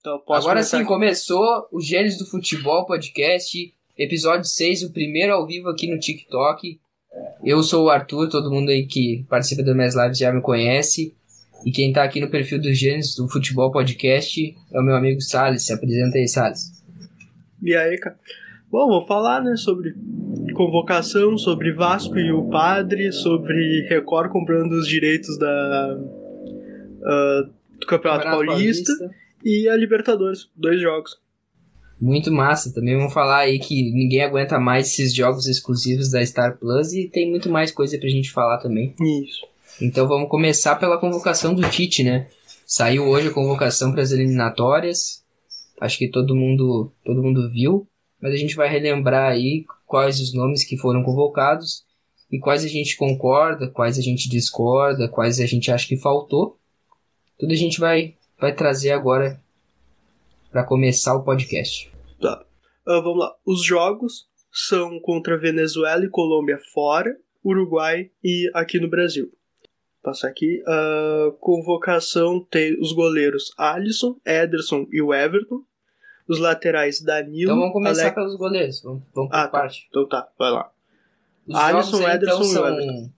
Então, Agora começar sim, aqui? começou o Gênesis do Futebol Podcast, episódio 6, o primeiro ao vivo aqui no TikTok. Eu sou o Arthur, todo mundo aí que participa das minhas lives já me conhece. E quem tá aqui no perfil do Gênesis do Futebol Podcast é o meu amigo Salles. Se apresenta aí, Salles. E aí, cara? Bom, vou falar, né, sobre convocação, sobre Vasco e o Padre, sobre Record comprando os direitos da ah, do Campeonato, Paulista, e a Libertadores, dois jogos. Muito massa. Também vamos falar aí que ninguém aguenta mais esses jogos exclusivos da Star Plus e tem muito mais coisa pra gente falar também. Isso. Então vamos começar pela convocação do Tite, né? Saiu hoje a convocação para as eliminatórias. Acho que todo mundo, todo mundo viu, mas a gente vai relembrar aí quais os nomes que foram convocados e quais a gente concorda, quais a gente discorda, quais a gente acha que faltou. Tudo a gente vai vai trazer agora para começar o podcast. Tá. Ah, vamos lá. Os jogos são contra Venezuela e Colômbia fora, Uruguai e aqui no Brasil. Passar aqui. A convocação tem os goleiros Alisson, Ederson e o Everton. Os laterais Danilo. Então vamos começar Alec- pelos goleiros. Vamos, vamos por Ah, tá. parte. Então tá, vai lá. Os Alisson, jogos aí, Ederson então, e são... Everton.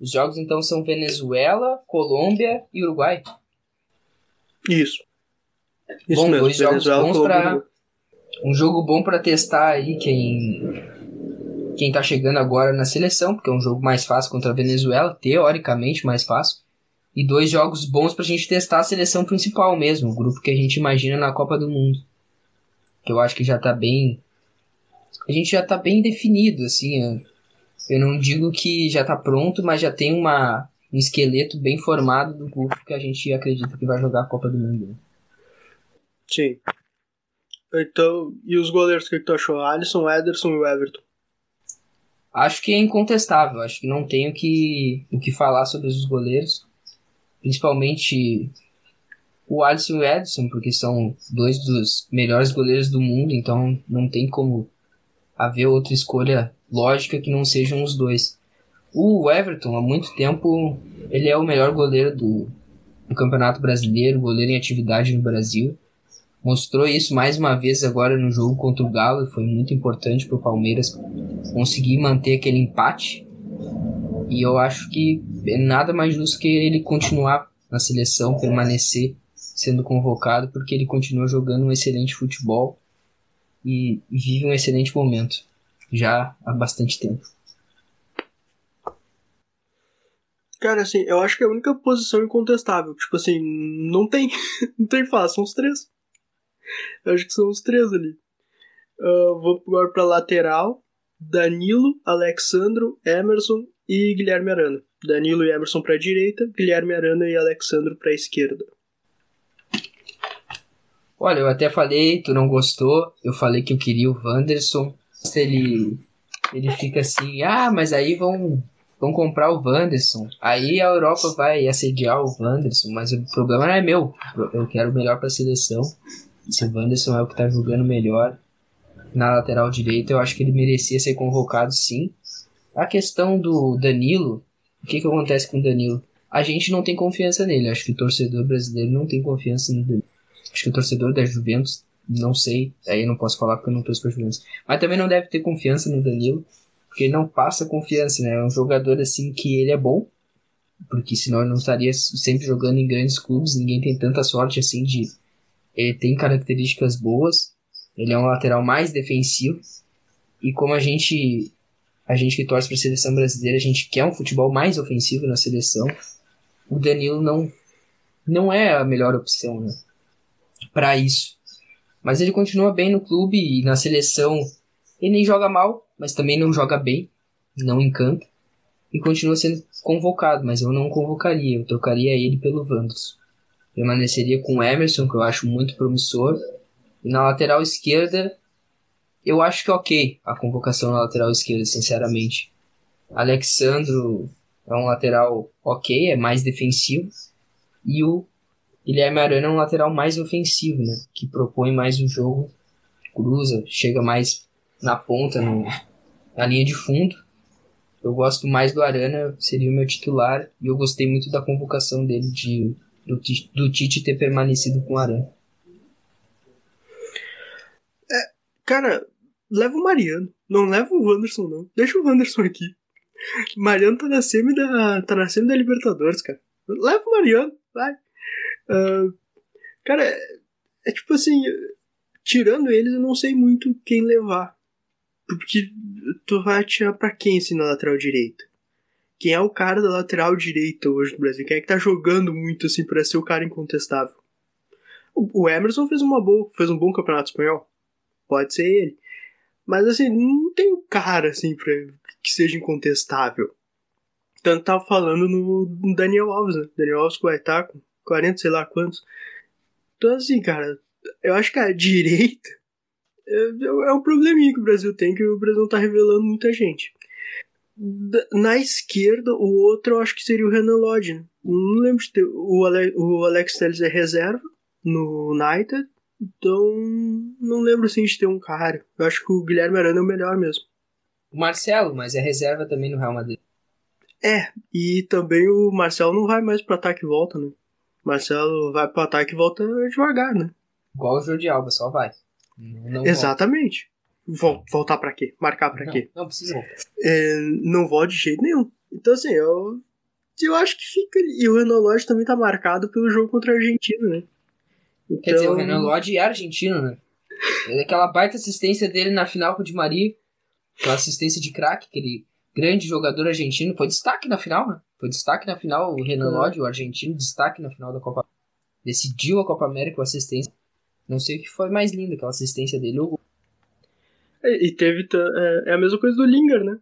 Os jogos então são Venezuela, Colômbia e Uruguai. Isso. Isso Bom, mesmo. dois jogos Venezuela, bons pra-. Um jogo bom pra testar aí quem quem tá chegando agora na seleção, porque é um jogo mais fácil contra a Venezuela, teoricamente mais fácil. E dois jogos bons pra gente testar a seleção principal mesmo, o grupo que a gente imagina na Copa do Mundo. Que eu acho que já tá bem a gente já tá bem definido assim, eu- eu não digo que já tá pronto, mas já tem uma um esqueleto bem formado do grupo que a gente acredita que vai jogar a Copa do Mundo. né? Sim. Então, e os goleiros, o que, que tu achou? Alisson, Ederson e o Everton. Acho que é incontestável. Acho que não tenho que, o que falar sobre os goleiros. Principalmente o Alisson e o Edson, porque são dois dos melhores goleiros do mundo, então não tem como haver outra escolha lógica que não sejam os dois. O Everton, há muito tempo, ele é o melhor goleiro do, do Campeonato Brasileiro, goleiro em atividade no Brasil. Mostrou isso mais uma vez agora no jogo contra o Galo, foi muito importante para o Palmeiras conseguir manter aquele empate. E eu acho que é nada mais justo que ele continuar na seleção, permanecer sendo convocado, porque ele continua jogando um excelente futebol e vive um excelente momento, já há bastante tempo. Cara, assim, eu acho que é a única posição incontestável. Tipo assim, não tem. não tem fácil, são os três. Eu acho que são os três ali. Ah, vou agora pra lateral. Danilo, Alexandro, Emerson e Guilherme Arana. Danilo e Emerson pra direita, Guilherme Arana e Alexandro pra esquerda. Olha, eu até falei, tu não gostou, eu falei que eu queria o Wanderson. Ele, ele fica assim, ah, mas aí vão, vão comprar o Wanderson. Aí a Europa vai assediar o Wanderson, mas o problema não é meu. Eu quero o melhor pra seleção. Se o Wanderson é o que tá jogando melhor na lateral direita, eu acho que ele merecia ser convocado sim. A questão do Danilo, o que que acontece com o Danilo? A gente não tem confiança nele, acho que o torcedor brasileiro não tem confiança no Danilo. Acho que o torcedor da Juventus, não sei, aí eu não posso falar porque eu não torço pra Juventus. Mas também não deve ter confiança no Danilo, porque não passa confiança, né? É um jogador assim que ele é bom, porque senão ele não estaria sempre jogando em grandes clubes, ninguém tem tanta sorte assim de. Ele tem características boas, ele é um lateral mais defensivo, e como a gente. A gente que torce pra seleção brasileira, a gente quer um futebol mais ofensivo na seleção. O Danilo não, não é a melhor opção, né? para isso. Mas ele continua bem no clube e na seleção. Ele nem joga mal, mas também não joga bem, não encanta. E continua sendo convocado, mas eu não convocaria, eu trocaria ele pelo Wanderson. Permaneceria com o Emerson, que eu acho muito promissor. E na lateral esquerda, eu acho que é ok a convocação na lateral esquerda, sinceramente. Alexandro é um lateral ok, é mais defensivo. E o Guilherme Arana é um lateral mais ofensivo, né? Que propõe mais o jogo, cruza, chega mais na ponta, no, na linha de fundo. Eu gosto mais do Arana, seria o meu titular, e eu gostei muito da convocação dele, de, do, do Tite ter permanecido com o Arana. Cara, leva o Mariano. Não leva o Wanderson, não. Deixa o Wanderson aqui. Mariano tá na semi da, tá na semi da Libertadores, cara. Leva o Mariano, vai. Uh, cara, é, é tipo assim, tirando eles, eu não sei muito quem levar. Porque tu vai atirar pra quem assim na lateral direita? Quem é o cara da lateral direita hoje no Brasil? Quem é que tá jogando muito assim pra ser o cara incontestável? O, Emerson fez uma boa, fez um bom campeonato espanhol. Pode ser ele. Mas assim, não tem um cara assim pra, que seja incontestável. Tanto tava falando no, no Daniel Alves, né? Daniel Alves vai estar com 40, sei lá quantos. Então assim, cara, eu acho que a direita é, é um probleminha que o Brasil tem, que o Brasil não tá revelando muita gente. Na esquerda, o outro eu acho que seria o Renan Lodge. Né? Não lembro de ter. O, Ale, o Alex Telles é reserva no United. Então, não lembro assim de ter um cara. Eu acho que o Guilherme Arana é o melhor mesmo. O Marcelo, mas é reserva também no Real Madrid. É, e também o Marcelo não vai mais pro ataque e volta, né? Marcelo vai pro ataque e volta devagar, né? Igual o Jordi Alba, só vai. Não Exatamente. Vol voltar para quê? Marcar para quê? Não precisa voltar. É, não vou de jeito nenhum. Então, assim, eu, eu acho que fica. E o Renan Lodge também tá marcado pelo jogo contra a Argentina, né? Então... Quer dizer, o Renan Lodge é argentino, né? Aquela baita assistência dele na final com o Di Maria, aquela assistência de craque, aquele grande jogador argentino, foi destaque na final, né? Foi destaque na final, o Renan. Lodge, o argentino, destaque na final da Copa Decidiu a Copa América com assistência não sei o que foi mais lindo, aquela assistência dele ou e, teve. É, é, a mesma coisa do Linger, né?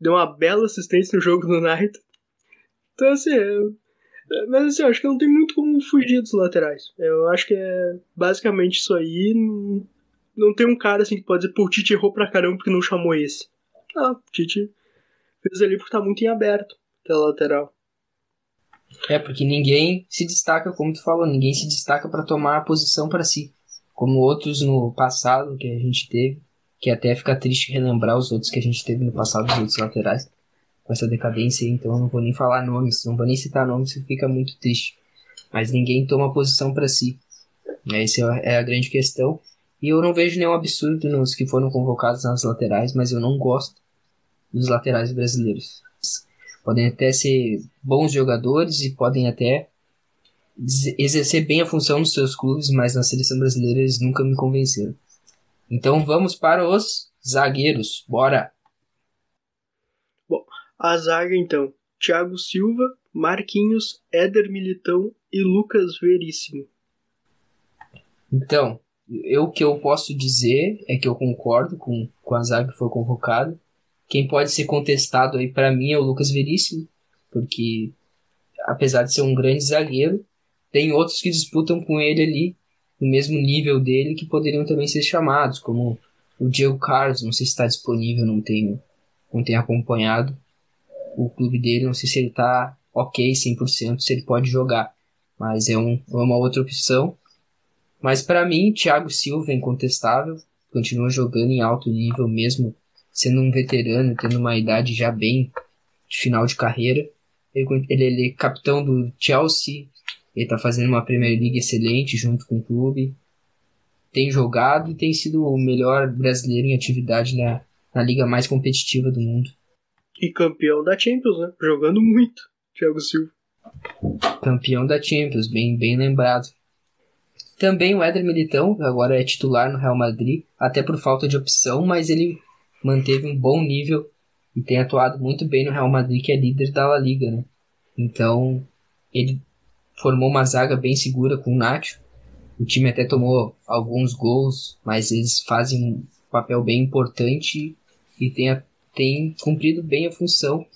Deu uma bela assistência no jogo do Knight. Então, assim. É, é, mas, assim, eu acho que não tem muito como fugir dos laterais. Eu acho que é basicamente isso aí. Não, não tem um cara assim que pode dizer, pô, o Tite errou pra caramba porque não chamou esse. Não, o Tite fez ali porque tá muito em aberto pela lateral. É, porque ninguém se destaca, como tu falou, ninguém se destaca para tomar a posição para si. Como outros no passado que a gente teve, que até fica triste relembrar os outros que a gente teve no passado, os outros laterais, com essa decadência então eu não vou nem falar nomes, não vou nem citar nomes, fica muito triste. Mas ninguém toma posição para si. Essa é a grande questão. E eu não vejo nenhum absurdo nos que foram convocados nas laterais, mas eu não gosto dos laterais brasileiros podem até ser bons jogadores e podem até exercer bem a função nos seus clubes, mas na seleção brasileira eles nunca me convenceram. Então vamos para os zagueiros, bora! Bom, a zaga então: Thiago Silva, Marquinhos, Éder Militão e Lucas Veríssimo. Então, eu o que eu posso dizer é que eu concordo com, com a zaga que foi convocada. Quem pode ser contestado aí para mim é o Lucas Veríssimo, porque apesar de ser um grande zagueiro, tem outros que disputam com ele ali no mesmo nível dele que poderiam também ser chamados, como o Diego Carlos, não sei se está disponível, não tenho, não tenho acompanhado o clube dele, não sei se ele está ok 100%, se ele pode jogar, mas é, um, é uma outra opção. Mas para mim, Thiago Silva é incontestável, continua jogando em alto nível mesmo sendo um veterano, tendo uma idade já bem de final de carreira. Ele, ele, ele é capitão do Chelsea, ele está fazendo uma Premier League excelente junto com o clube. Tem jogado e tem sido o melhor brasileiro em atividade na, na liga mais competitiva do mundo. E campeão da Champions, né? Jogando muito, Thiago Silva. Campeão da Champions, bem, bem lembrado. Também o Éder Militão, agora é titular no Real Madrid, até por falta de opção, mas ele manteve um bom nível e tem atuado muito bem no Real Madrid, que é líder da La Liga, né? Então, ele formou uma zaga bem segura com o Nacho. O time até tomou alguns gols, mas eles fazem um papel bem importante e tem, tem cumprido bem a função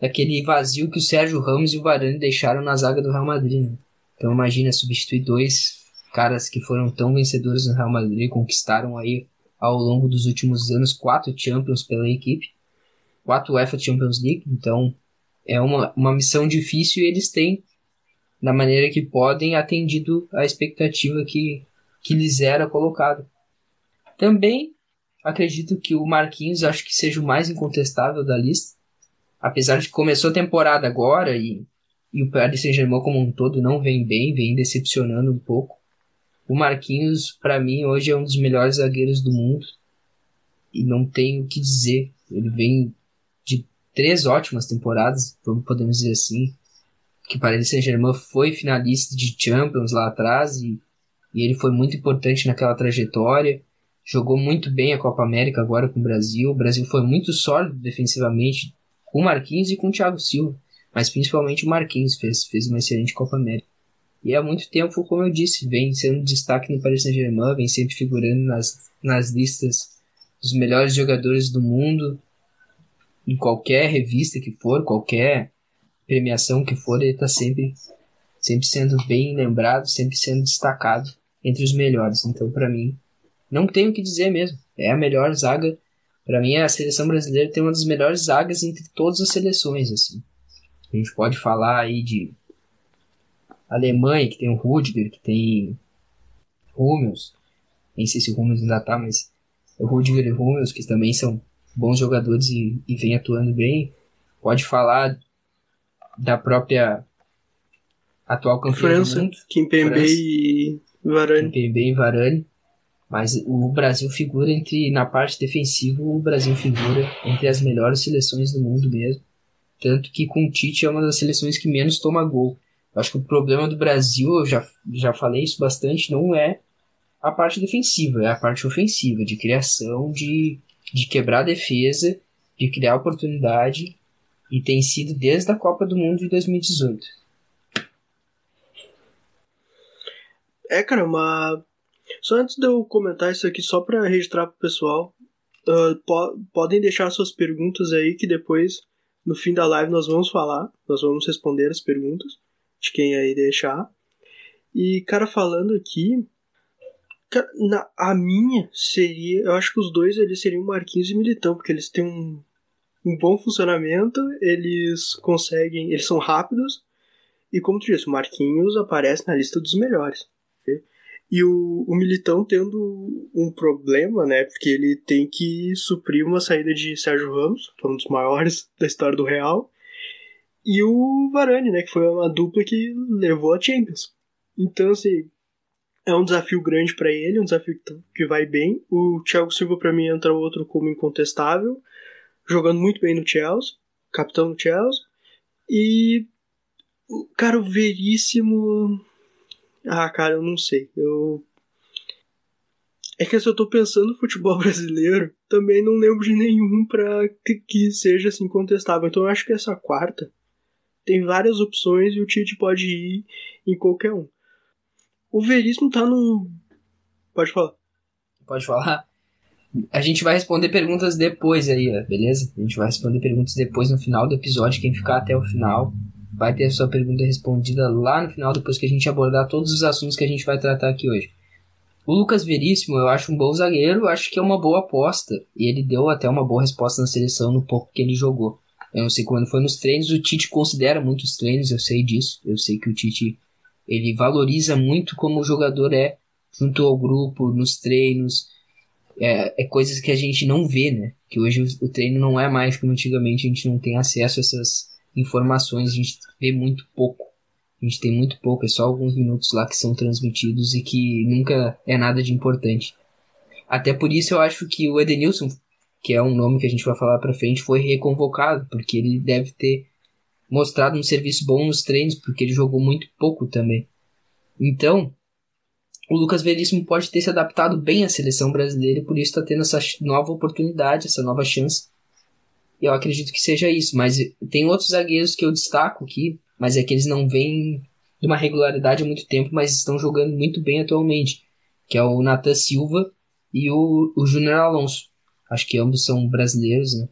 daquele vazio que o Sérgio Ramos e o Varane deixaram na zaga do Real Madrid. Né? Então imagina substituir dois caras que foram tão vencedores no Real Madrid, conquistaram aí ao longo dos últimos anos quatro Champions pela equipe, quatro UEFA Champions League, então é uma, uma missão difícil e eles têm, da maneira que podem, atendido a expectativa que, que lhes era colocada. Também acredito que o Marquinhos acho que seja o mais incontestável da lista, apesar de que começou a temporada agora e, e o Paris Saint-Germain como um todo não vem bem, vem decepcionando um pouco O Marquinhos, para mim, hoje é um dos melhores zagueiros do mundo. E não tenho o que dizer. Ele vem de três ótimas temporadas, podemos dizer assim. Que o Paris Saint-Germain foi finalista de Champions lá atrás e, e ele foi muito importante naquela trajetória. Jogou muito bem a Copa América agora com o Brasil. O Brasil foi muito sólido defensivamente com o Marquinhos e com o Thiago Silva. Mas principalmente o Marquinhos fez, fez uma excelente Copa América. E há muito tempo, como eu disse, vem sendo destaque no Paris Saint-Germain, vem sempre figurando nas, nas listas dos melhores jogadores do mundo, em qualquer revista que for, qualquer premiação que for, ele está sempre, sempre sendo bem lembrado, sempre sendo destacado entre os melhores. Então, para mim, não tenho o que dizer mesmo. É a melhor zaga. Para mim, a seleção brasileira tem uma das melhores zagas entre todas as seleções. assim. A gente pode falar aí de Alemanha, que tem o Rudiger, que tem Hummels. Nem sei se o Hummels ainda tá, mas o Rudiger e o Hummels, que também são bons jogadores e, e vem atuando bem. Pode falar da própria atual campeã França, do. Kimpembe e Varane. Kimpembe e Varane. Mas o Brasil figura entre, na parte defensiva, o Brasil figura entre as melhores seleções do mundo mesmo. Tanto que com o Tite é uma das seleções que menos toma gol. Acho que o problema do Brasil, eu já, já falei isso bastante, não é a parte defensiva, é a parte ofensiva, de criação, de, de quebrar a defesa, de criar oportunidade, e tem sido desde a Copa do Mundo de 2018. É, cara, uma. Só antes de eu comentar isso aqui, só para registrar pro pessoal, uh, po podem deixar suas perguntas aí que depois, no fim da live, nós vamos falar, nós vamos responder as perguntas de quem aí deixar. E, cara, falando aqui, na, a minha seria, eu acho que os dois eles seriam Marquinhos e Militão, porque eles têm um, um bom funcionamento, eles conseguem, eles são rápidos, e como tu disse, o Marquinhos aparece na lista dos melhores. Okay? E o, o Militão tendo um problema, né? Porque ele tem que suprir uma saída de Sérgio Ramos, que é um dos maiores da história do Real e o Varane, né, que foi uma dupla que levou a Champions. Então, assim, é um desafio grande para ele, um desafio que vai bem. O Thiago Silva, para mim, entra outro como incontestável, jogando muito bem no Chelsea, capitão do Chelsea. E, cara, o Veríssimo. Ah, cara, eu não sei. Eu. É que se eu tô pensando no futebol brasileiro, também não lembro de nenhum pra que, que seja assim contestável. Então eu acho que essa quarta tem várias opções e o Tite pode ir em qualquer um. O Veríssimo tá num. Pode falar. Pode falar. A gente vai responder perguntas depois aí, beleza? A gente vai responder perguntas depois no final do episódio. Quem ficar até o final vai ter a sua pergunta respondida lá no final, depois que a gente abordar todos os assuntos que a gente vai tratar aqui hoje. O Lucas Veríssimo eu acho um bom zagueiro, acho que é uma boa aposta. E ele deu até uma boa resposta na seleção no pouco que ele jogou. Eu não sei quando foi nos treinos, o Tite considera muito os treinos, eu sei disso. Eu sei que o Tite ele valoriza muito como o jogador é junto ao grupo, nos treinos. É, é coisas que a gente não vê, né? Que hoje o, o treino não é mais como antigamente, a gente não tem acesso a essas informações, a gente vê muito pouco. A gente tem muito pouco, é só alguns minutos lá que são transmitidos e que nunca é nada de importante. Até por isso eu acho que o Edenilson que é um nome que a gente vai falar para frente, foi reconvocado, porque ele deve ter mostrado um serviço bom nos treinos, porque ele jogou muito pouco também. Então, o Lucas Veríssimo pode ter se adaptado bem à seleção brasileira e por isso está tendo essa nova oportunidade, essa nova chance. Eu acredito que seja isso, mas tem outros zagueiros que eu destaco aqui, mas é que eles não vêm de uma regularidade há muito tempo, mas estão jogando muito bem atualmente, que é o Nathan Silva e o, o Júnior Alonso. Acho que ambos são brasileiros, né?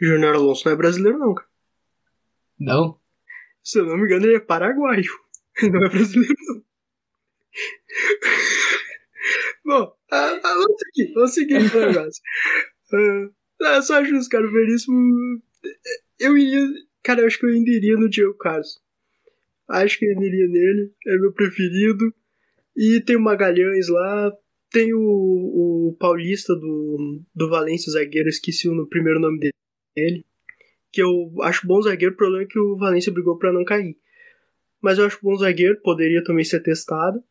Júnior Alonso não é brasileiro, não, cara. Não? Se eu não me engano, ele é paraguaio. Ele não é brasileiro, não. Bom, ah, ah, vamos seguir, vamos seguir o negócio. uh, é só justo, cara, o Veríssimo. Eu iria. Cara, eu acho que eu ainda iria no Diego Carlos. Acho que eu ainda iria nele, é meu preferido. E tem o Magalhães lá, tem o, o paulista do, do Valência, o zagueiro, esqueci o primeiro nome dele, que eu acho bom zagueiro, o problema é que o Valência brigou para não cair. mas eu acho bom zagueiro, poderia também ser testado.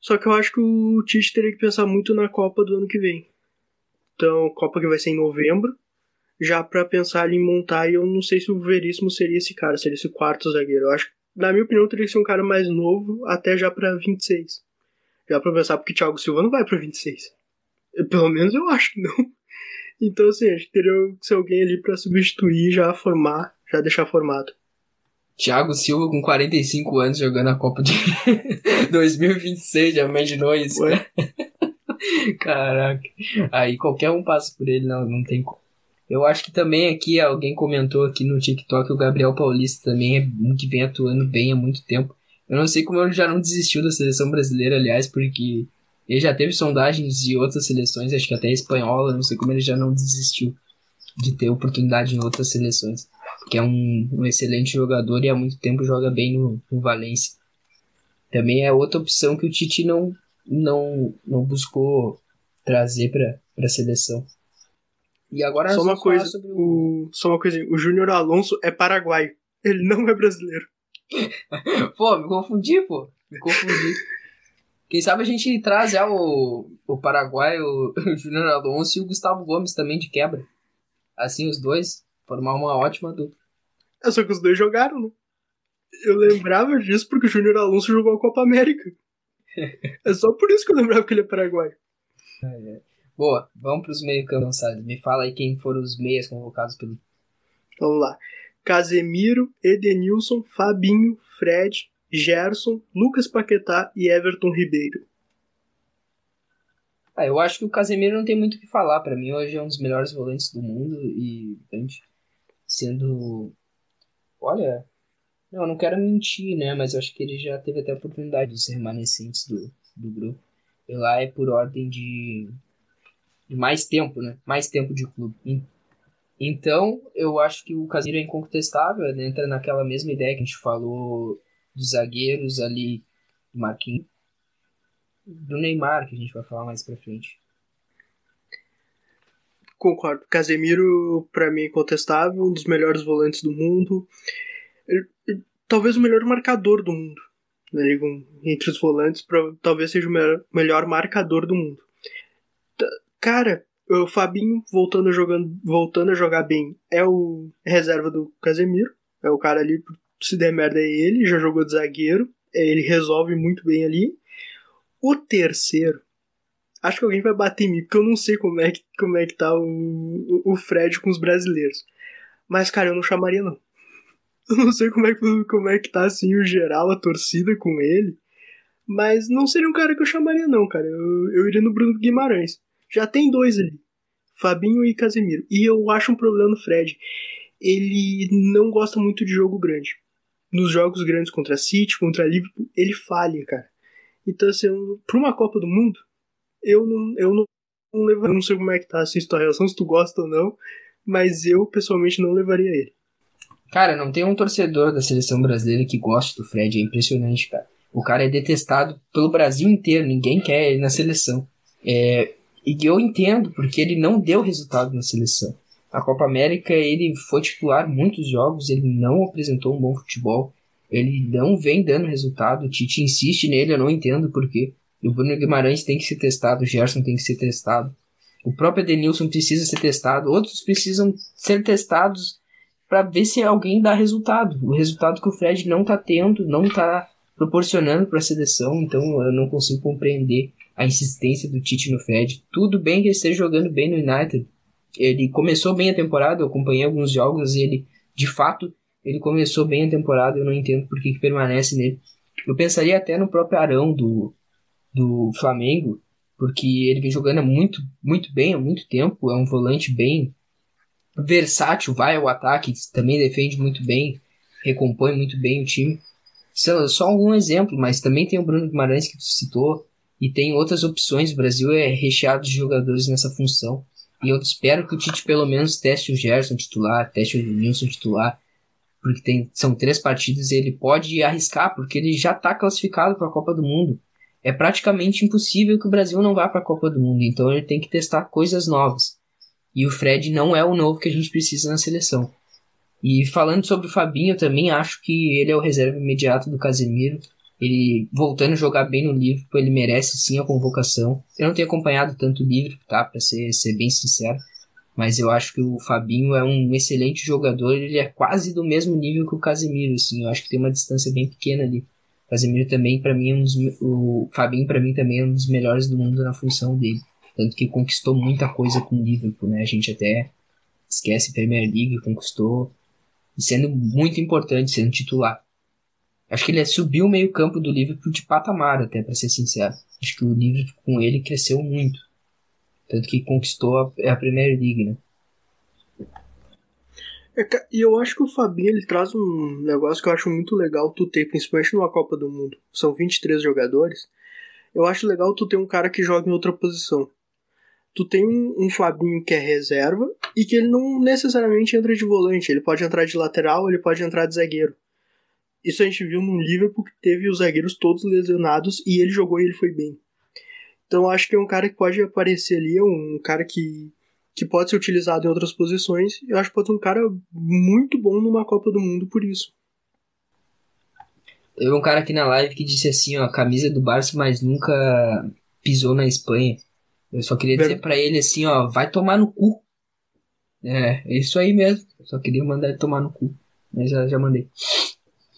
Só que eu acho que o Tite teria que pensar muito na Copa do ano que vem. Então, Copa que vai ser em novembro, já para pensar em montar, e eu não sei se o Veríssimo seria esse cara, seria esse quarto zagueiro. Eu acho na minha opinião, teria que ser um cara mais novo, até já para 26. Já pra pensar, porque Thiago Silva não vai para 26. Pelo menos eu acho que não. Então, assim, acho que teria que ser alguém ali para substituir, já formar, já deixar formado. Thiago Silva com 45 anos jogando a Copa de 2026, já imaginou isso? Ué? Caraca. Aí qualquer um passa por ele, não, não tem como. Eu acho que também aqui alguém comentou aqui no TikTok o Gabriel Paulista também é um que vem atuando bem há muito tempo. Eu não sei como ele já não desistiu da seleção brasileira, aliás, porque ele já teve sondagens de outras seleções, acho que até espanhola, não sei como ele já não desistiu de ter oportunidade em outras seleções. Que é um, um excelente jogador e há muito tempo joga bem no, no Valência. Também é outra opção que o Tite não, não, não buscou trazer para a seleção. E agora só uma coisa, o... o... só uma coisa, o Júnior Alonso é paraguaio. Ele não é brasileiro. pô, me confundi, pô. Me confundi. Quem sabe a gente traz já o, o Paraguai, o, o Júnior Alonso e o Gustavo Gomes também de quebra. Assim, os dois formar uma ótima dupla. É só que os dois jogaram, né? Eu lembrava disso porque o Júnior Alonso jogou a Copa América. é só por isso que eu lembrava que ele é paraguaio. É, é. Boa, vamos para os meios cansados. Me fala aí quem foram os meias convocados pelo. Vamos lá. Casemiro, Edenilson, Fabinho, Fred, Gerson, Lucas Paquetá e Everton Ribeiro. Ah, eu acho que o Casemiro não tem muito o que falar. Para mim, hoje é um dos melhores volantes do mundo e sendo. Olha, não, não quero mentir, né? Mas eu acho que ele já teve até a oportunidade de ser remanescentes do, do grupo. E lá é por ordem de de mais tempo, né? Mais tempo de clube. Então, eu acho que o Casemiro é incontestável, né? entra naquela mesma ideia que a gente falou dos zagueiros ali, do Marquinhos, do Neymar, que a gente vai falar mais pra frente. Concordo. Casemiro, para mim, é incontestável, um dos melhores volantes do mundo. Talvez o melhor marcador do mundo. Né? Entre os volantes, talvez seja o melhor marcador do mundo. Cara, o Fabinho voltando a, jogando, voltando a jogar bem é o reserva do Casemiro. É o cara ali, se der merda é ele, já jogou de zagueiro. É, ele resolve muito bem ali. O terceiro, acho que alguém vai bater em mim, porque eu não sei como é que, como é que tá o, o Fred com os brasileiros. Mas, cara, eu não chamaria não. Eu não sei como é, que, como é que tá assim o geral, a torcida com ele. Mas não seria um cara que eu chamaria, não, cara. Eu, eu iria no Bruno Guimarães. Já tem dois ali. Fabinho e Casemiro. E eu acho um problema no Fred. Ele não gosta muito de jogo grande. Nos jogos grandes contra City, contra Liverpool, ele falha, cara. Então, assim, pra uma Copa do Mundo, eu não, eu não, não levaria. Eu não sei como é que tá a sua relação, se tu gosta ou não, mas eu pessoalmente não levaria ele. Cara, não tem um torcedor da seleção brasileira que goste do Fred, é impressionante, cara. O cara é detestado pelo Brasil inteiro, ninguém quer ele na seleção. É, e eu entendo, porque ele não deu resultado na seleção. A Copa América ele foi titular muitos jogos, ele não apresentou um bom futebol, ele não vem dando resultado. O Tite insiste nele, eu não entendo porquê. O Bruno Guimarães tem que ser testado, o Gerson tem que ser testado. O próprio Denilson precisa ser testado, outros precisam ser testados para ver se alguém dá resultado. O resultado que o Fred não está tendo, não está proporcionando para a seleção, então eu não consigo compreender a insistência do Tite no Fred. Tudo bem que ele esteja jogando bem no United. Ele começou bem a temporada, eu acompanhei alguns jogos e ele, de fato, ele começou bem a temporada, eu não entendo por que, que permanece nele. Eu pensaria até no próprio Arão do, do Flamengo, porque ele vem jogando muito, muito bem há muito tempo, é um volante bem versátil, vai ao ataque, também defende muito bem, recompõe muito bem o time. Só algum exemplo, mas também tem o Bruno Guimarães que tu citou, e tem outras opções. O Brasil é recheado de jogadores nessa função. E eu espero que o Tite pelo menos teste o Gerson titular, teste o Nilson titular, porque tem, são três partidas e ele pode arriscar, porque ele já está classificado para a Copa do Mundo. É praticamente impossível que o Brasil não vá para a Copa do Mundo, então ele tem que testar coisas novas. E o Fred não é o novo que a gente precisa na seleção. E falando sobre o Fabinho, eu também acho que ele é o reserva imediato do Casemiro. Ele voltando a jogar bem no Liverpool, ele merece sim a convocação. Eu não tenho acompanhado tanto o Liverpool, tá? Pra ser, ser bem sincero. Mas eu acho que o Fabinho é um excelente jogador, ele é quase do mesmo nível que o Casemiro, assim. Eu acho que tem uma distância bem pequena ali. O Casemiro também, para mim, é um dos, o Fabinho para mim também é um dos melhores do mundo na função dele. Tanto que conquistou muita coisa com o Liverpool, né? A gente até esquece Premier League, conquistou e sendo muito importante, sendo titular. Acho que ele subiu o meio-campo do Liverpool de patamar, até para ser sincero. Acho que o Liverpool com ele cresceu muito. Tanto que conquistou a, a Premier League, né? É, e eu acho que o Fabinho ele traz um negócio que eu acho muito legal tu ter, principalmente numa Copa do Mundo. São 23 jogadores. Eu acho legal tu ter um cara que joga em outra posição. Tu tem um Fabinho que é reserva e que ele não necessariamente entra de volante. Ele pode entrar de lateral, ele pode entrar de zagueiro. Isso a gente viu no Liverpool que teve os zagueiros todos lesionados e ele jogou e ele foi bem. Então acho que é um cara que pode aparecer ali, é um cara que, que pode ser utilizado em outras posições. Eu acho que pode ser um cara muito bom numa Copa do Mundo por isso. Teve um cara aqui na live que disse assim, ó, camisa do Barça, mas nunca pisou na Espanha. Eu só queria dizer para ele assim, ó, vai tomar no cu. É, é isso aí mesmo. Eu só queria mandar ele tomar no cu. Mas já, já mandei.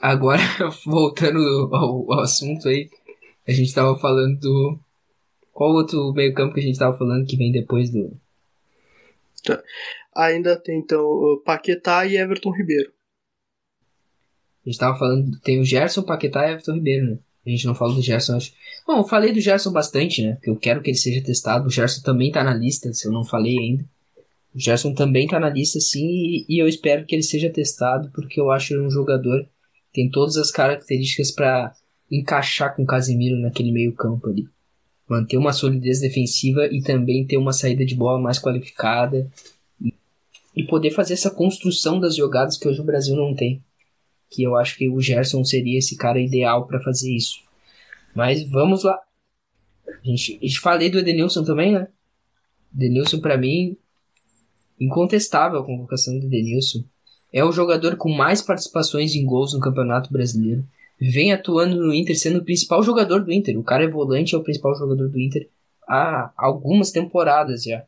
Agora, voltando ao, ao assunto aí, a gente tava falando do, qual outro meio-campo que a gente estava falando que vem depois do. Tá. Ainda tem então Paquetá e Everton Ribeiro. A gente estava falando, tem o Gerson, Paquetá e Everton Ribeiro, né? A gente não falou do Gerson, acho. Bom, eu falei do Gerson bastante, né? Porque eu quero que ele seja testado. O Gerson também tá na lista, se eu não falei ainda. O Gerson também tá na lista, sim, e, e eu espero que ele seja testado, porque eu acho ele um jogador tem todas as características para encaixar com o Casemiro naquele meio-campo ali manter uma solidez defensiva e também ter uma saída de bola mais qualificada e, e poder fazer essa construção das jogadas que hoje o Brasil não tem. Que eu acho que o Gerson seria esse cara ideal para fazer isso. Mas vamos lá. A gente, a gente falei do Edenilson também, né? Edenilson, para mim, incontestável a convocação do Edenilson. É o jogador com mais participações em gols no Campeonato Brasileiro vem atuando no Inter, sendo o principal jogador do Inter. O cara é volante, é o principal jogador do Inter há algumas temporadas já.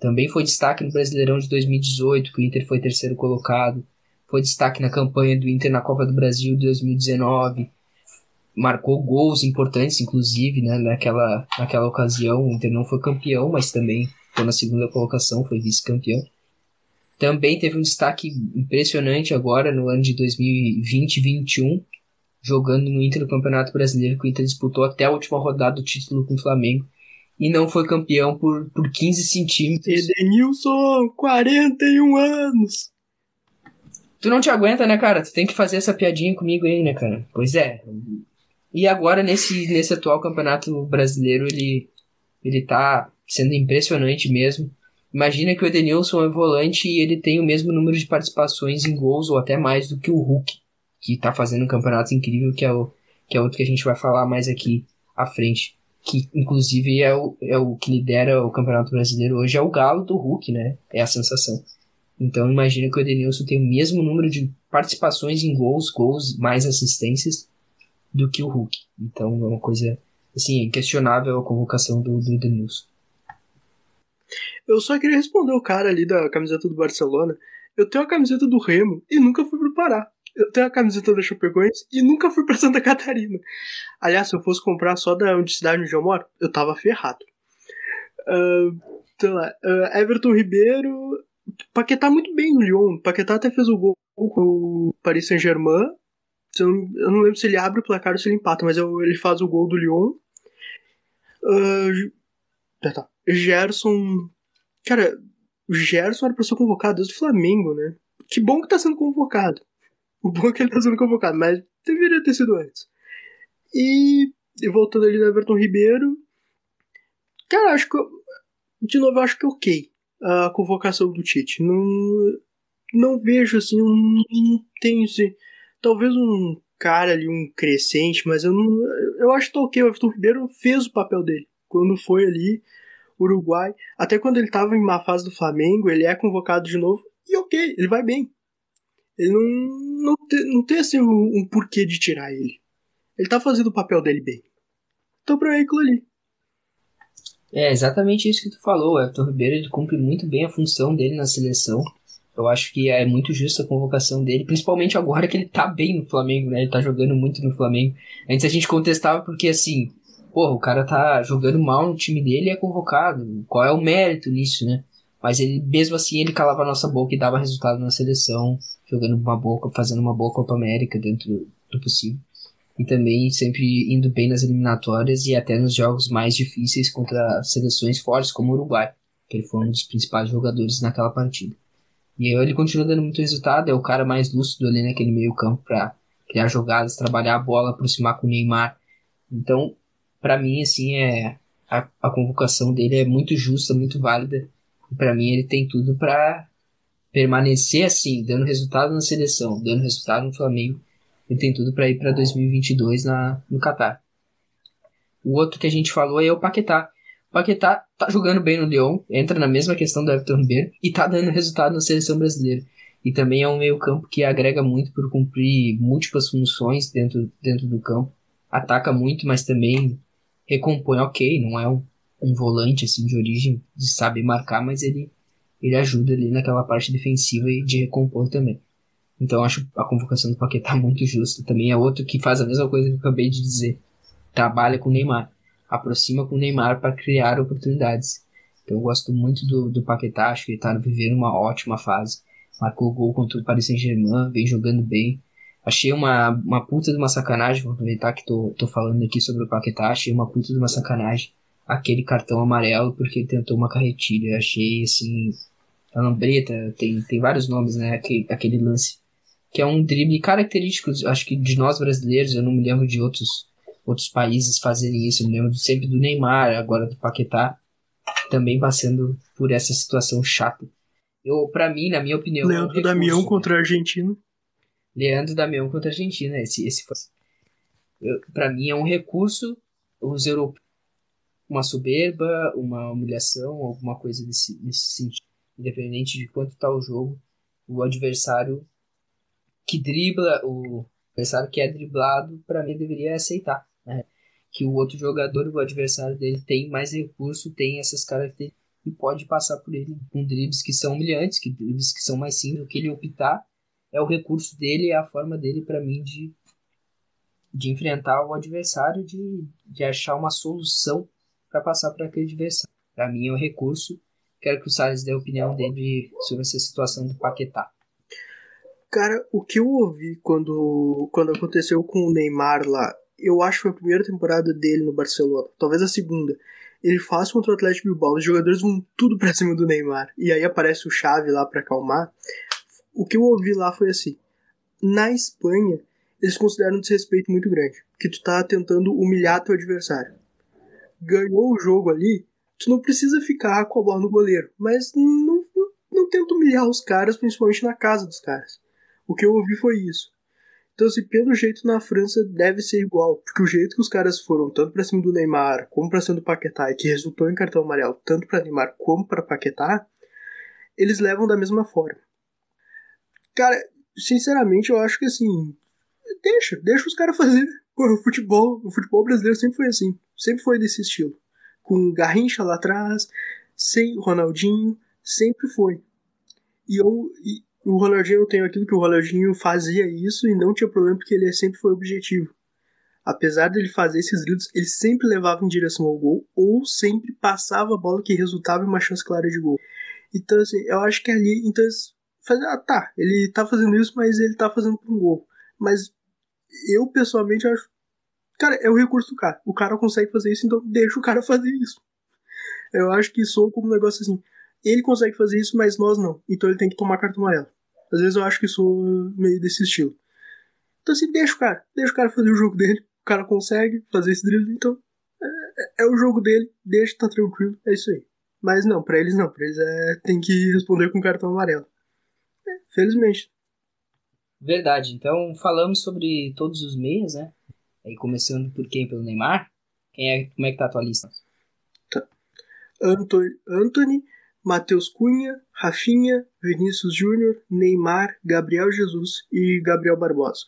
Também foi destaque no Brasileirão de 2018, que o Inter foi terceiro colocado. Foi destaque na campanha do Inter na Copa do Brasil de 2019. Marcou gols importantes, inclusive, né, naquela, naquela ocasião. O Inter não foi campeão, mas também foi na segunda colocação, foi vice-campeão. Também teve um destaque impressionante agora no ano de 2020-21, jogando no Inter do Campeonato Brasileiro, que o Inter disputou até a última rodada do título com o Flamengo e não foi campeão por, por 15 centímetros. Edenilson, 41 anos! Tu não te aguenta, né, cara? Tu tem que fazer essa piadinha comigo aí, né, cara? Pois é. E agora, nesse, nesse atual campeonato brasileiro, ele, ele tá sendo impressionante mesmo. Imagina que o Edenilson é volante e ele tem o mesmo número de participações em gols, ou até mais do que o Hulk que tá fazendo um campeonato incrível, que é, o, que é outro que a gente vai falar mais aqui à frente. Que inclusive é o, é o que lidera o Campeonato Brasileiro hoje, é o Galo do Hulk, né? É a sensação. Então imagina que o Edenilson tem o mesmo número de participações em gols, gols mais assistências do que o Hulk. Então é uma coisa assim, inquestionável a convocação do, do Edenilson. Eu só queria responder o cara ali da camiseta do Barcelona. Eu tenho a camiseta do Remo e nunca fui preparar eu tenho a camiseta da Chapecoense e nunca fui pra Santa Catarina. Aliás, se eu fosse comprar só da cidade onde eu moro, eu tava ferrado. Uh, então lá, uh, Everton Ribeiro. Paquetá muito bem no Lyon. Paquetá até fez o gol com o Paris Saint-Germain. Eu, eu, não lembro se ele abre o placar ou se ele empata, mas eu, ele faz o gol do Lyon. Uh, tá. Gerson. Cara, o Gerson era pra ser convocado desde o Flamengo, né? Que bom que tá sendo convocado. O bom é que ele tá sendo convocado, mas deveria ter sido antes. E, e voltando ali no Everton Ribeiro, cara, acho que. De novo, eu acho que é ok a convocação do Tite. Não, não vejo assim, não, não tenho assim. Talvez um cara ali, um crescente, mas eu não. Eu acho que tá ok. O Everton Ribeiro fez o papel dele. Quando foi ali, Uruguai. Até quando ele tava em má fase do Flamengo, ele é convocado de novo. E ok, ele vai bem. Ele não, não, te, não tem assim um, um, porquê de tirar ele. Ele tá fazendo o papel dele bem. Então pra mim é aquilo ali. É exatamente isso que tu falou. O Everton Ribeiro ele cumpre muito bem a função dele na seleção. Eu acho que é muito justa a convocação dele, principalmente agora que ele tá bem no Flamengo, né? Ele tá jogando muito no Flamengo. Antes a gente contestava porque assim, porra, o cara tá jogando mal no time dele e é convocado. Qual é o mérito nisso, né? Mas ele, mesmo assim, ele calava a nossa boca e dava resultado na seleção, jogando uma boca, fazendo uma boa Copa América dentro do possível. E também sempre indo bem nas eliminatórias e até nos jogos mais difíceis contra seleções fortes como o Uruguai, que ele foi um dos principais jogadores naquela partida. E aí ele continua dando muito resultado, é o cara mais lúcido ali naquele meio campo para criar jogadas, trabalhar a bola, aproximar com o Neymar. Então, para mim, assim, é a, a convocação dele é muito justa, muito válida. E para mim ele tem tudo para permanecer assim, dando resultado na seleção, dando resultado no Flamengo. Ele tem tudo para ir para 2022 na, no Catar. O outro que a gente falou é o Paquetá. O Paquetá tá jogando bem no Lyon, entra na mesma questão do Everton Ribeiro e tá dando resultado na seleção brasileira. E também é um meio-campo que agrega muito por cumprir múltiplas funções dentro, dentro do campo. Ataca muito, mas também recompõe ok, não é um, um volante assim de origem de saber marcar, mas ele, ele ajuda ali naquela parte defensiva e de recompor também. Então acho a convocação do Paquetá muito justa. Também é outro que faz a mesma coisa que eu acabei de dizer. Trabalha com o Neymar aproxima com o Neymar para criar oportunidades. Então eu gosto muito do, do Paquetá, acho que ele está vivendo uma ótima fase. Marcou gol contra o Paris Saint-Germain, vem jogando bem. Achei uma, uma puta de uma sacanagem, vou aproveitar que tô, tô falando aqui sobre o Paquetá, achei uma puta de uma sacanagem aquele cartão amarelo porque ele tentou uma carretilha. Achei assim. A lambreta, tem, tem vários nomes, né? Aquele, aquele lance. Que é um drible característico, acho que de nós brasileiros, eu não me lembro de outros outros países fazerem isso. Eu lembro sempre do Neymar, agora do Paquetá, também passando por essa situação chata. Eu, para mim, na minha opinião, Leandro é um Damião contra a Argentina. Leandro Damião contra a Argentina, esse, esse foi. Para mim é um recurso os europeus uma soberba, uma humilhação, alguma coisa desse, nesse sentido. Independente de quanto está o jogo, o adversário que dribla, o adversário que é driblado, para mim deveria aceitar né? que o outro jogador, o adversário dele, tem mais recurso, tem essas características e pode passar por ele com dribles que são humilhantes, que dribles que são mais simples, que ele optar é o recurso dele, é a forma dele para mim de, de enfrentar o adversário, de, de achar uma solução para passar para aquele adversário. Para mim é o um recurso. Quero que o Salles dê a opinião dele sobre essa situação do Paquetá. Cara, o que eu ouvi quando, quando aconteceu com o Neymar lá eu acho que foi a primeira temporada dele no Barcelona, talvez a segunda. Ele faz contra o Atlético Bilbao, os jogadores vão tudo pra cima do Neymar, e aí aparece o Xavi lá para acalmar. O que eu ouvi lá foi assim: na Espanha, eles consideram um desrespeito muito grande, que tu tá tentando humilhar teu adversário. Ganhou o jogo ali, tu não precisa ficar com a bola no goleiro, mas não, não, não tenta humilhar os caras, principalmente na casa dos caras. O que eu ouvi foi isso. Então, assim, pelo jeito na França deve ser igual, porque o jeito que os caras foram, tanto pra cima do Neymar como pra cima do Paquetá, e que resultou em cartão amarelo, tanto pra Neymar como pra Paquetá, eles levam da mesma forma. Cara, sinceramente, eu acho que assim, deixa, deixa os caras fazer. Pô, o futebol, o futebol brasileiro sempre foi assim, sempre foi desse estilo. Com Garrincha lá atrás, sem Ronaldinho, sempre foi. E eu, e, o Ronaldinho tem aquilo que o Ronaldinho fazia isso e não tinha problema porque ele sempre foi objetivo. Apesar dele fazer esses dribles, ele sempre levava em direção ao gol ou sempre passava a bola que resultava em uma chance clara de gol. Então, assim, eu acho que ali, então, fazer, ah, tá, ele tá fazendo isso, mas ele tá fazendo por um gol. Mas eu, pessoalmente, acho, cara, é o recurso do cara. O cara consegue fazer isso, então deixa o cara fazer isso. Eu acho que sou como um negócio assim, ele consegue fazer isso, mas nós não. Então ele tem que tomar cartão amarelo. Às vezes eu acho que sou meio desse estilo. Então assim, deixa o cara. Deixa o cara fazer o jogo dele. O cara consegue fazer esse drible, então é, é, é o jogo dele. Deixa, tá tranquilo. É isso aí. Mas não, pra eles não. Pra eles é, tem que responder com cartão amarelo. É, felizmente. Verdade. Então falamos sobre todos os meios, né? Aí começando por quem? Pelo Neymar? Quem é, como é que tá a tua lista? Tá. Anthony, Anthony Matheus Cunha, Rafinha, Vinícius Júnior, Neymar, Gabriel Jesus e Gabriel Barbosa.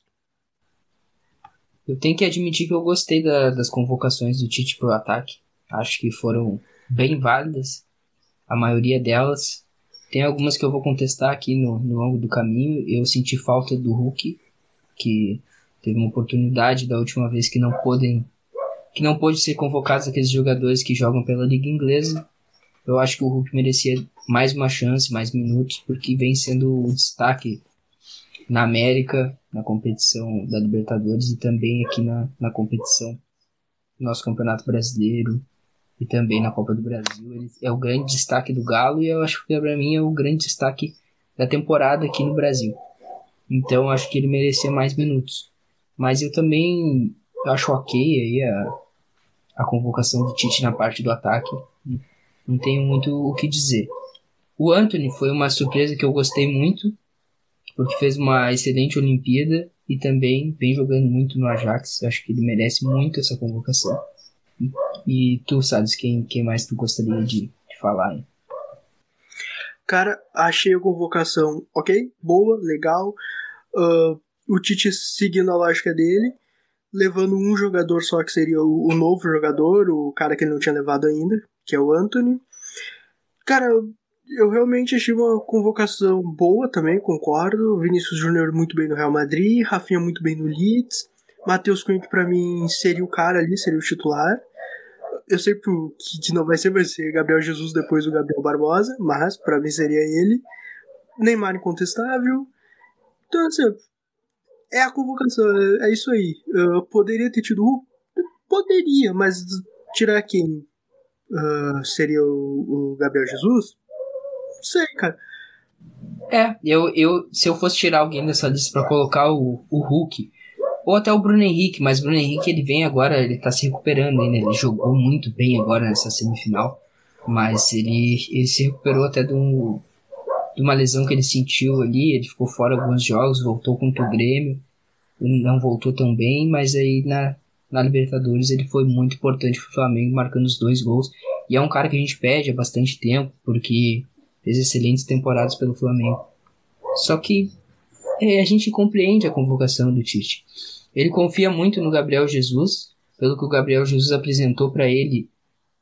Eu tenho que admitir que eu gostei da, das convocações do Tite pro ataque. Acho que foram bem válidas, a maioria delas. Tem algumas que eu vou contestar aqui no, no longo do caminho. Eu senti falta do Hulk, que teve uma oportunidade da última vez que não podem que não pôde ser convocados aqueles jogadores que jogam pela liga inglesa. Eu acho que o Hulk merecia mais uma chance, mais minutos, porque vem sendo o destaque na América, na competição da Libertadores e também aqui na, na competição do nosso Campeonato Brasileiro e também na Copa do Brasil. Ele é o grande destaque do Galo e eu acho que para mim é o grande destaque da temporada aqui no Brasil. Então acho que ele merecia mais minutos. Mas eu também acho ok aí a, a convocação do Tite na parte do ataque. Não tenho muito o que dizer. O Anthony foi uma surpresa que eu gostei muito, porque fez uma excelente Olimpíada e também vem jogando muito no Ajax. Eu acho que ele merece muito essa convocação. E, tu sabes quem, quem mais tu gostaria de, de falar? Hein? Cara, achei a convocação ok, boa, legal. Uh, o Tite seguindo a lógica dele levando um jogador só que seria o, o, novo jogador, o cara que ele não tinha levado ainda, que é o Anthony. Cara, eu realmente achei uma convocação boa também, concordo. Vinícius Júnior muito bem no Real Madrid, Rafinha muito bem no Leeds, Matheus Cunha que pra mim seria o cara ali, seria o titular. Eu sei que não vai ser, vai ser Gabriel Jesus depois do Gabriel Barbosa, mas para mim seria ele. Neymar incontestável. Então, assim, é a convocação, é, é isso aí. Eu poderia ter tido Hulk? Poderia, mas tirar quem? Uh, seria o, o, Gabriel Jesus? Não sei, cara. É, eu, eu, se eu fosse tirar alguém dessa lista para colocar o, o Hulk, ou até o Bruno Henrique, mas Bruno Henrique ele vem agora, ele tá se recuperando ainda, ele jogou muito bem agora nessa semifinal, mas ele, ele se recuperou até de um, de uma lesão que ele sentiu ali, ele ficou fora alguns jogos, voltou contra o Grêmio, não voltou tão bem, mas aí na, na Libertadores ele foi muito importante pro Flamengo, marcando os dois gols. E é um cara que a gente pede há bastante tempo, porque fez excelentes temporadas pelo Flamengo. Só que a gente compreende a convocação do Tite. Ele confia muito no Gabriel Jesus, pelo que o Gabriel Jesus apresentou para ele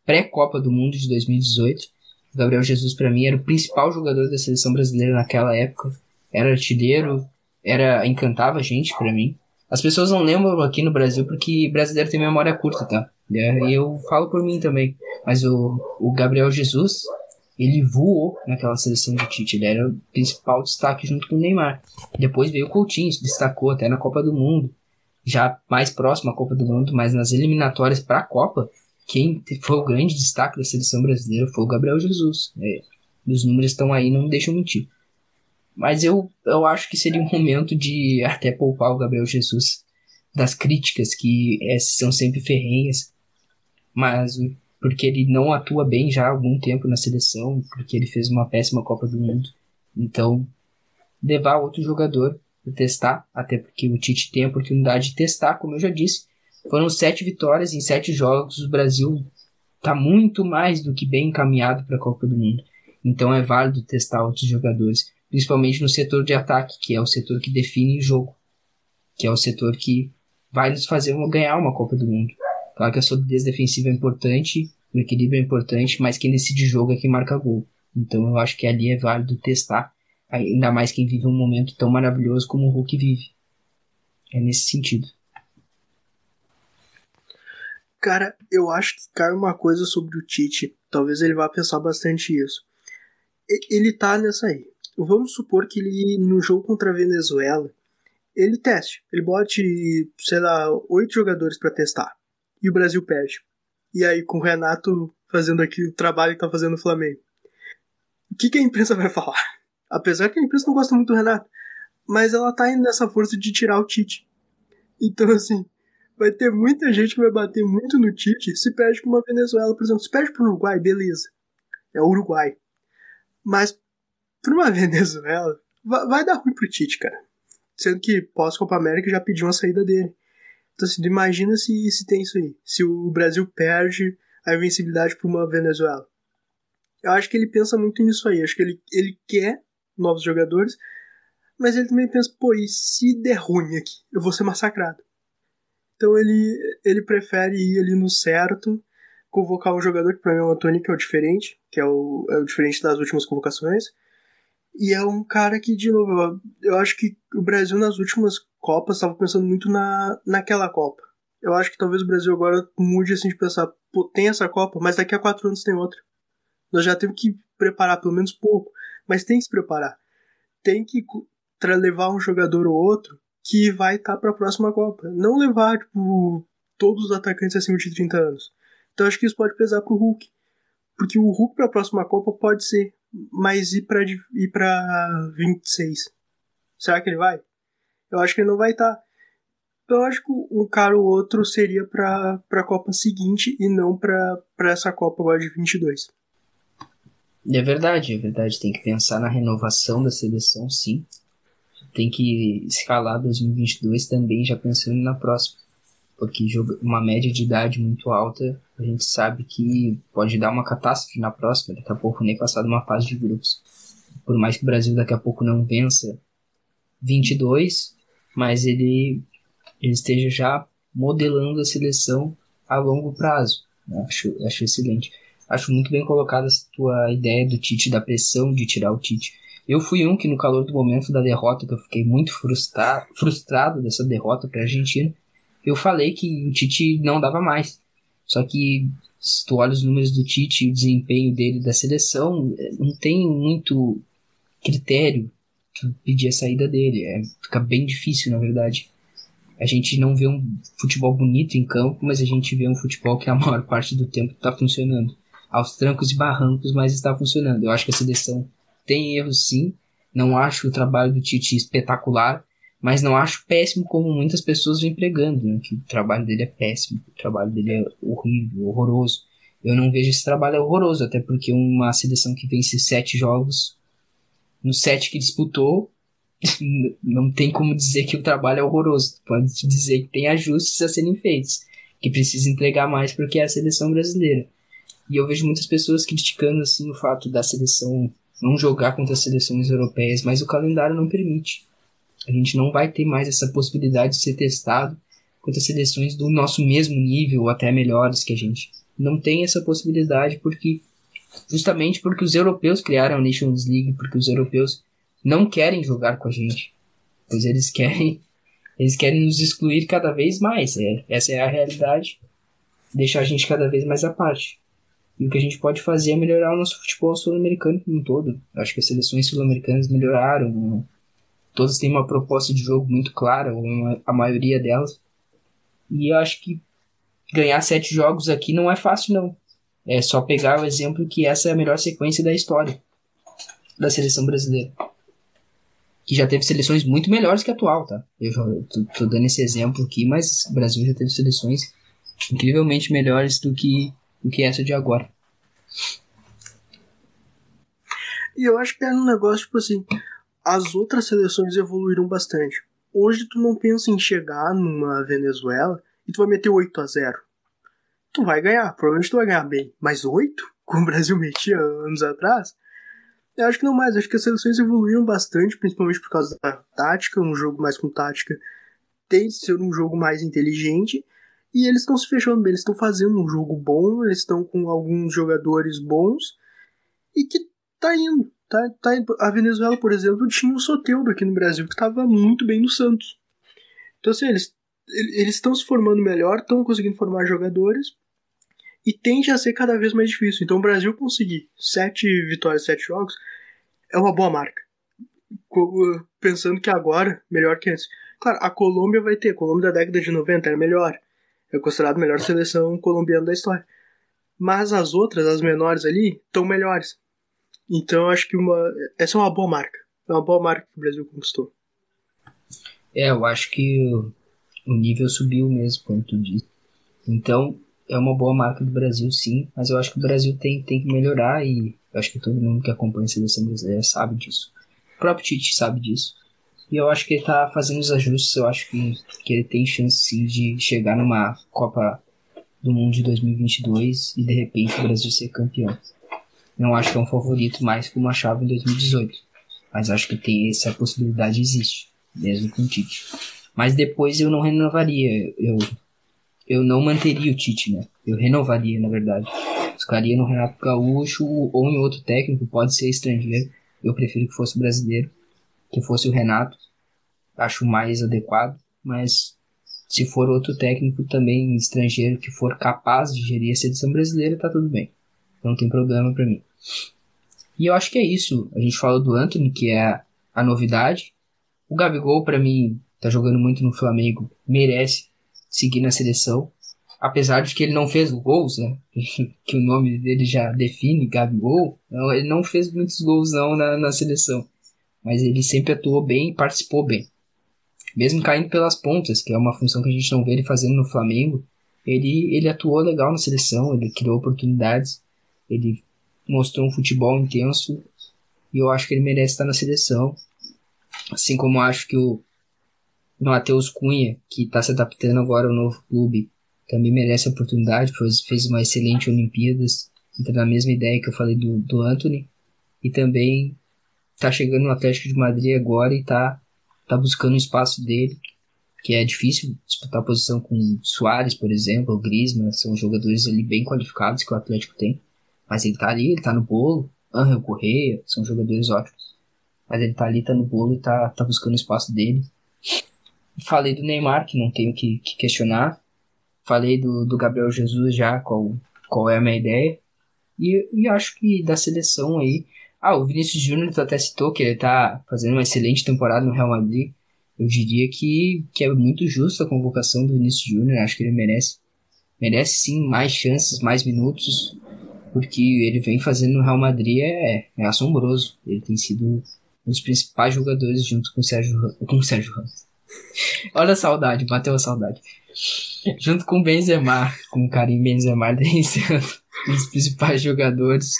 pré-Copa do Mundo de 2018 o Gabriel Jesus, para mim, era o principal jogador da seleção brasileira naquela época. Era artilheiro, era encantava a gente, para mim. As pessoas não lembram aqui no Brasil porque brasileiro tem memória curta, tá? E eu falo por mim também. Mas o, o Gabriel Jesus, ele voou naquela seleção de Tite. Ele era o principal destaque junto com o Neymar. Depois veio o Coutinho, se destacou até na Copa do Mundo. Já mais próximo à Copa do Mundo, mas nas eliminatórias para a Copa, quem foi o grande destaque da seleção brasileira foi o Gabriel Jesus. É, os números estão aí, não deixam mentir. Mas eu, eu acho que seria um momento de até poupar o Gabriel Jesus das críticas que é, são sempre ferrenhas. Mas porque ele não atua bem já há algum tempo na seleção, porque ele fez uma péssima Copa do Mundo. Então, levar outro jogador para testar, até porque o Tite tem a oportunidade de testar, como eu já disse, foram sete vitórias em sete jogos. O Brasil está muito mais do que bem encaminhado para a Copa do Mundo. Então é válido testar outros jogadores, principalmente no setor de ataque, que é o setor que define o jogo, que é o setor que vai nos fazer ganhar uma Copa do Mundo. Claro que a solidez defensiva é importante, o equilíbrio é importante, mas quem decide jogo é quem marca gol. Então eu acho que ali é válido testar, ainda mais quem vive um momento tão maravilhoso como o Hulk vive. É nesse sentido. Cara, eu acho que cai uma coisa sobre o Tite. Talvez ele vá pensar bastante isso. Ele tá nessa aí. Vamos supor que ele, no jogo contra a Venezuela, ele teste. Ele bote, sei lá, oito jogadores para testar. E o Brasil perde. E aí, com o Renato fazendo aqui o trabalho que tá fazendo o Flamengo. O que, que a imprensa vai falar? Apesar que a imprensa não gosta muito do Renato. Mas ela tá indo nessa força de tirar o Tite. Então, assim, vai ter muita gente que vai bater muito no Tite se perde pra uma Venezuela, por exemplo. Se perde pro Uruguai, beleza. É o Uruguai. Mas pra uma Venezuela, vai, dar ruim pro Tite, cara. Sendo que pós-Copa América já pediu uma saída dele. Então, assim, imagina se, se tem isso aí. Se o Brasil perde a invencibilidade pra uma Venezuela. Eu acho que ele pensa muito nisso aí. Eu acho que ele, ele quer novos jogadores, mas ele também pensa, pô, e se der ruim aqui? Eu vou ser massacrado. Então ele, ele prefere ir ali no certo, convocar um jogador que pra mim é o Antônio, que é o diferente, que é o, é o diferente das últimas convocações. E é um cara que, de novo, eu acho que o Brasil nas últimas Copas estava pensando muito na, naquela Copa. Eu acho que talvez o Brasil agora mude assim de pensar, pô, tem essa Copa, mas daqui a quatro anos tem outra. Nós já temos que preparar pelo menos pouco, mas tem que se preparar. Tem que levar um jogador ou outro que vai estar tá para a próxima Copa. Não levar, tipo, todos os atacantes acima de 30 anos. Então acho que isso pode pesar pro Hulk. Porque o Hulk para a próxima Copa pode ser, mas ir para ir para 26. Será que ele vai? Eu acho que ele não vai estar. Tá. Eu acho que um cara ou outro seria para a Copa seguinte e não para essa Copa agora de 22. É verdade, é verdade. Tem que pensar na renovação da seleção, sim. Tem que escalar 2022 também, já pensando na próxima. Porque uma média de idade muito alta, a gente sabe que pode dar uma catástrofe na próxima. Daqui a pouco nem passar de uma fase de grupos. Por mais que o Brasil daqui a pouco não vença 22, mas ele, ele esteja já modelando a seleção a longo prazo. Né? Acho, acho excelente. Acho muito bem colocada a tua ideia do Tite, da pressão de tirar o Tite. Eu fui um que no calor do momento da derrota, que eu fiquei muito frustra frustrado dessa derrota para a Argentina, eu falei que o Tite não dava mais. Só que se tu olha os números do Tite e o desempenho dele da seleção, não tem muito critério pedir a saída dele. É, fica bem difícil, na verdade. A gente não vê um futebol bonito em campo, mas a gente vê um futebol que a maior parte do tempo está funcionando. Aos trancos e barrancos, mas está funcionando. Eu acho que a seleção tem erros sim. Não acho o trabalho do Tite espetacular, mas não acho péssimo como muitas pessoas vêm pregando, né? que o trabalho dele é péssimo, o trabalho dele é horrível, horroroso. Eu não vejo esse trabalho horroroso, até porque uma seleção que vence sete jogos no set que disputou, não tem como dizer que o trabalho é horroroso. Pode dizer que tem ajustes a serem feitos, que precisa entregar mais porque é a seleção brasileira. E eu vejo muitas pessoas criticando assim o fato da seleção não jogar contra as seleções europeias, mas o calendário não permite. A gente não vai ter mais essa possibilidade de ser testado contra seleções do nosso mesmo nível ou até melhores que a gente. Não tem essa possibilidade porque Justamente porque os europeus criaram a Nations League, porque os europeus não querem jogar com a gente. Pois eles querem eles querem nos excluir cada vez mais. É, essa é a realidade. Deixar a gente cada vez mais à parte. E o que a gente pode fazer é melhorar o nosso futebol sul-americano como um todo. Acho que as seleções sul-americanas melhoraram. Todas têm uma proposta de jogo muito clara, a maioria delas. E eu acho que ganhar sete jogos aqui não é fácil, não. É só pegar o exemplo que essa é a melhor sequência da história da seleção brasileira. Que já teve seleções muito melhores que a atual, tá? Eu já tô, tô dando esse exemplo aqui, mas o Brasil já teve seleções incrivelmente melhores do que, do que essa de agora. E eu acho que é um negócio, tipo assim, as outras seleções evoluíram bastante. Hoje tu não pensa em chegar numa Venezuela e tu vai meter 8 a 0 tu vai ganhar, provavelmente tu vai ganhar bem. Mas oito, como o Brasil metia anos atrás, eu acho que não mais. Acho que as seleções evoluíram bastante, principalmente por causa da tática, um jogo mais com tática tem de ser um jogo mais inteligente. E eles estão se fechando bem, eles estão fazendo um jogo bom, eles estão com alguns jogadores bons e que tá indo. Tá, tá indo. A Venezuela, por exemplo, tinha o Soteudo aqui no Brasil, que estava muito bem no Santos. Então, assim, eles eles estão se formando melhor, estão conseguindo formar jogadores, e tende a ser cada vez mais difícil. Então o Brasil conseguir sete vitórias, sete jogos, é uma boa marca. Pensando que agora, melhor que antes. Claro, a Colômbia vai ter. A Colômbia da década de 90 era melhor. É considerado a melhor seleção colombiana da história. Mas as outras, as menores ali, estão melhores. Então eu acho que uma, essa é uma boa marca. É uma boa marca que o Brasil conquistou. É, eu acho que o nível subiu mesmo, tu disse. Então, é uma boa marca do Brasil, sim, mas eu acho que o Brasil tem, tem que melhorar e eu acho que todo mundo que acompanha a seleção brasileira sabe disso. O próprio Tite sabe disso. E eu acho que ele tá fazendo os ajustes, eu acho que, que ele tem chance sim de chegar numa Copa do Mundo de 2022 e de repente o Brasil ser campeão. Não acho que é um favorito mais como achava em 2018. Mas acho que tem essa possibilidade existe, mesmo com o Tite. Mas depois eu não renovaria. Eu, eu não manteria o Tite, né? Eu renovaria, na verdade. Ficaria no Renato Gaúcho ou em outro técnico, pode ser estrangeiro. Eu prefiro que fosse brasileiro, que fosse o Renato. Acho mais adequado, mas se for outro técnico também estrangeiro que for capaz de gerir a seleção brasileira, tá tudo bem. Não tem problema para mim. E eu acho que é isso. A gente falou do Anthony, que é a novidade. O Gabigol, para mim, tá jogando muito no Flamengo, merece seguir na seleção. Apesar de que ele não fez gols, né? que o nome dele já define, Gabigol. Não, ele não fez muitos gols não na, na seleção. Mas ele sempre atuou bem e participou bem mesmo caindo pelas pontas, que é uma função que a gente não vê ele fazendo no Flamengo, ele, ele atuou legal na seleção, ele criou oportunidades, ele mostrou um futebol intenso e eu acho que ele merece estar na seleção. Assim como acho que o Matheus Cunha, que está se adaptando agora ao novo clube, também merece a oportunidade, fez, fez uma excelente Olimpíadas, entra na mesma ideia que eu falei do, do Anthony, e também está chegando no Atlético de Madrid agora e está tá buscando o espaço dele, que é difícil disputar posição com Soares, por exemplo, ou Griezmann, são jogadores ali bem qualificados que o Atlético tem, mas ele tá ali, ele tá no bolo, Angel Correia, são jogadores ótimos, mas ele tá ali, tá no bolo e tá, tá buscando o espaço dele. Falei do Neymar, que não tenho que, que questionar, falei do, do Gabriel Jesus já, qual, qual é a minha ideia, e, e acho que da seleção aí, ah, o Vinícius Júnior tu até citou que ele tá fazendo uma excelente temporada no Real Madrid. Eu diria que, que é muito justa a convocação do Vinícius Júnior. Acho que ele merece. Merece sim mais chances, mais minutos. Porque ele vem fazendo no Real Madrid é, é assombroso. Ele tem sido um dos principais jogadores junto com o Sérgio, com o Sérgio Ramos. Olha a saudade, bateu a saudade. junto com o Benzema, com o Karim Benzema, sido um dos principais jogadores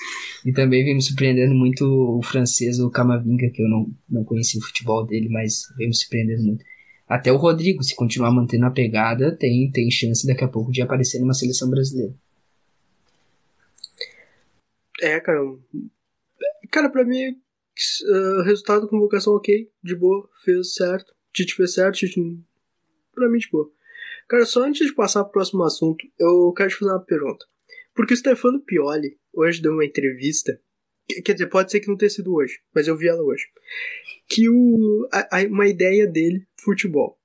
e também vem me surpreendendo muito o francês, o Camavinga, que eu não, não conheci o futebol dele, mas vem me surpreendendo muito. Até o Rodrigo, se continuar mantendo a pegada, tem, tem chance daqui a pouco de aparecer numa seleção brasileira. É, cara. Cara, pra mim, uh, resultado convocação ok, de boa, fez certo. Tite fez certo, Tite. Pra mim, boa. Cara, só antes de passar pro próximo assunto, eu quero te fazer uma pergunta. Porque o Stefano Pioli hoje deu uma entrevista. Quer dizer, pode ser que não tenha sido hoje, mas eu vi ela hoje. Que o, a, a, uma ideia dele, futebol.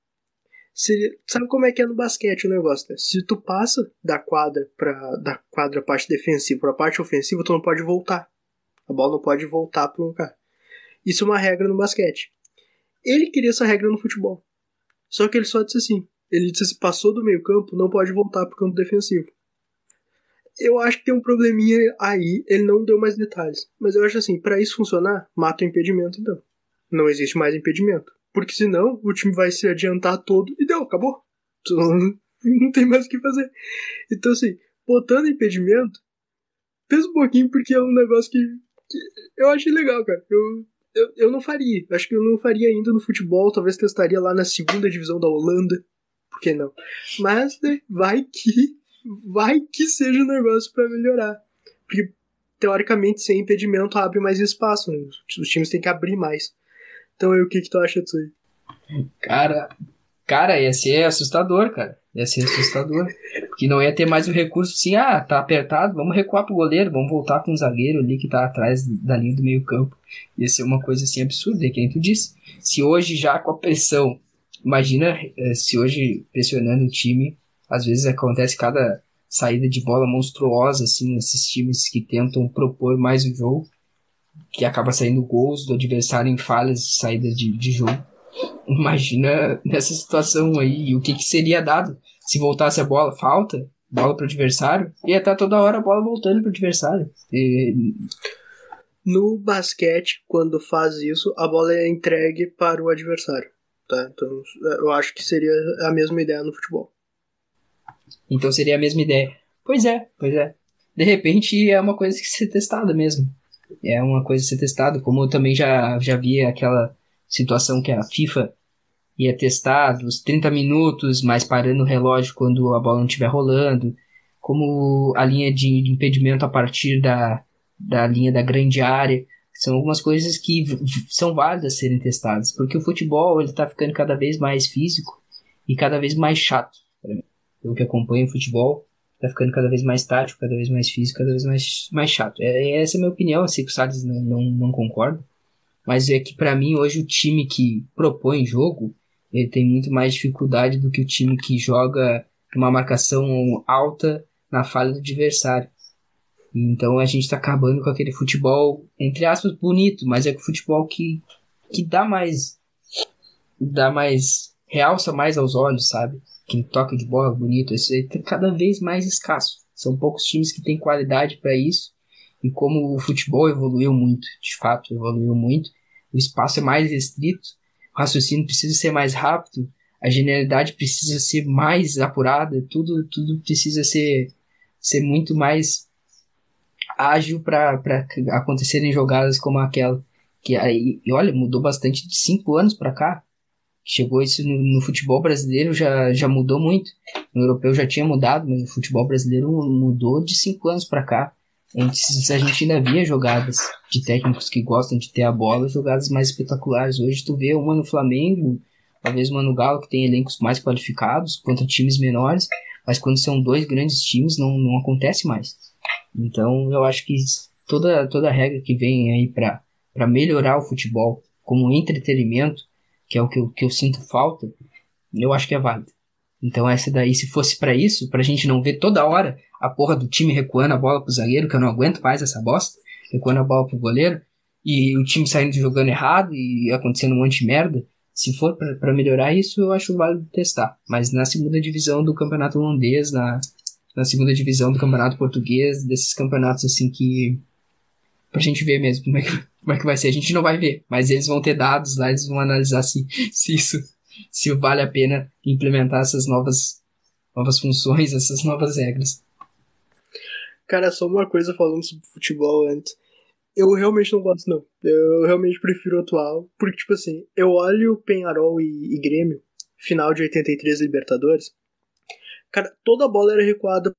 Seria, sabe como é que é no basquete o negócio, né? Se tu passa da quadra para da quadra parte defensiva para parte ofensiva, tu não pode voltar. A bola não pode voltar para um lugar. Isso é uma regra no basquete. Ele queria essa regra no futebol. Só que ele só disse assim: ele disse assim, passou do meio campo, não pode voltar para o campo defensivo eu acho que tem um probleminha aí, ele não deu mais detalhes. Mas eu acho assim, para isso funcionar, mata o impedimento então. Não existe mais impedimento. Porque senão o time vai se adiantar todo e deu, acabou. Não tem mais o que fazer. Então assim, botando impedimento, pensa um pouquinho porque é um negócio que, que eu achei legal, cara. Eu, eu, eu não faria. Acho que eu não faria ainda no futebol, talvez testaria lá na segunda divisão da Holanda. Por que não? Mas né, vai que vai que seja um negócio para melhorar. Porque, teoricamente, sem impedimento abre mais espaço. Né? Os times têm que abrir mais. Então, aí, o que, que tu acha disso aí? Cara, cara, ia ser assustador, cara. Ia ser assustador. Porque não ia ter mais o recurso assim, ah, tá apertado, vamos recuar pro goleiro, vamos voltar com o zagueiro ali que tá atrás da linha do meio campo. Ia ser uma coisa assim absurda, que nem tu disse. Se hoje já com a pressão, imagina eh, se hoje pressionando o time, às vezes acontece cada saída de bola monstruosa, assim, nesses times que tentam propor mais o jogo, que acaba saindo gols do adversário em falhas de saída de, de jogo. Imagina nessa situação aí, o que, que seria dado se voltasse a bola, falta, bola para o adversário, ia estar toda hora a bola voltando para o adversário. E... No basquete, quando faz isso, a bola é entregue para o adversário. Tá? Então, eu acho que seria a mesma ideia no futebol. Então seria a mesma ideia. Pois é, pois é. De repente é uma coisa que ser testada mesmo. É uma coisa a ser testada, como eu também já, já vi aquela situação que a FIFA ia testar dos 30 minutos, mas parando o relógio quando a bola não estiver rolando, como a linha de impedimento a partir da, da linha da grande área. São algumas coisas que são válidas serem testadas, porque o futebol ele está ficando cada vez mais físico e cada vez mais chato. Eu que acompanho o futebol, está ficando cada vez mais tático, cada vez mais físico, cada vez mais, mais chato. É, essa é a minha opinião, sei que o Salles não, não, não concorda, mas é que para mim hoje o time que propõe jogo, ele tem muito mais dificuldade do que o time que joga uma marcação alta na falha do adversário. Então a gente está acabando com aquele futebol, entre aspas, bonito, mas é o futebol que, que dá mais. dá mais. realça mais aos olhos, sabe? Que toca de bola bonito, isso é cada vez mais escasso. São poucos times que têm qualidade para isso. E como o futebol evoluiu muito, de fato evoluiu muito, o espaço é mais restrito, o raciocínio precisa ser mais rápido, a genialidade precisa ser mais apurada, tudo, tudo precisa ser, ser muito mais ágil para acontecerem jogadas como aquela. Que aí, e olha, mudou bastante de cinco anos para cá. Chegou isso no, no, futebol brasileiro, já, já mudou muito. No europeu já tinha mudado, mas no futebol brasileiro mudou de cinco anos para cá. Antes a gente ainda via jogadas de técnicos que gostam de ter a bola, jogadas mais espetaculares. Hoje tu vê uma no Flamengo, talvez uma no Galo, que tem elencos mais qualificados contra times menores, mas quando são dois grandes times não, não acontece mais. Então eu acho que toda, toda regra que vem aí para melhorar o futebol como entretenimento, que é o que eu, que eu sinto falta, eu acho que é válido. Então essa daí, se fosse para isso, pra gente não ver toda hora a porra do time recuando a bola pro zagueiro, que eu não aguento mais essa bosta, recuando a bola pro goleiro, e o time saindo jogando errado e acontecendo um monte de merda, se for para melhorar isso, eu acho válido testar. Mas na segunda divisão do campeonato holandês, na, na segunda divisão do Campeonato Português, desses campeonatos assim que. pra gente ver mesmo como é, que, como é que vai ser. A gente não vai ver, mas eles vão ter dados lá, eles vão analisar se, se isso. se vale a pena implementar essas novas, novas funções, essas novas regras. Cara, só uma coisa falando sobre futebol antes. Eu realmente não gosto, não. Eu realmente prefiro o atual. Porque, tipo assim, eu olho Penharol e, e Grêmio, final de 83 Libertadores. Cara, toda a bola era recuada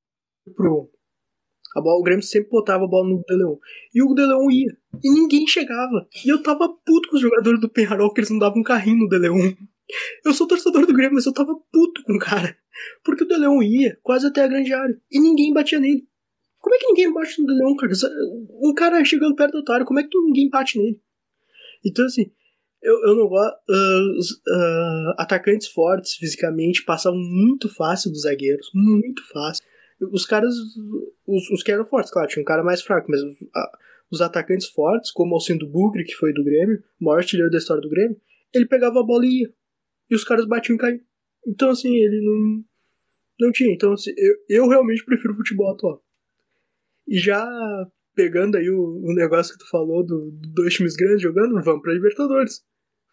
pro a bola, o Grêmio sempre botava a bola no De Leon. E o De Leon ia. E ninguém chegava. E eu tava puto com os jogadores do Penharol que eles não davam um carrinho no De Leon. Eu sou torcedor do Grêmio, mas eu tava puto com o cara. Porque o De Leon ia quase até a grande área. E ninguém batia nele. Como é que ninguém bate no Leon, cara? Um cara chegando perto do otário, como é que ninguém bate nele? Então, assim, eu, eu não gosto. Uh, uh, atacantes fortes fisicamente passavam muito fácil dos zagueiros. Muito fácil. Os caras. Os, os que eram fortes, claro, tinha um cara mais fraco, mas uh, os atacantes fortes, como o Alcindo Bugre, que foi do Grêmio, o maior artilheiro da história do Grêmio, ele pegava a bola e ia. E os caras batiam e caíam. Então, assim, ele não. Não tinha. Então, assim, eu, eu realmente prefiro o futebol atual. E já pegando aí o, o negócio que tu falou do, do dois times grandes jogando, vamos pra Libertadores.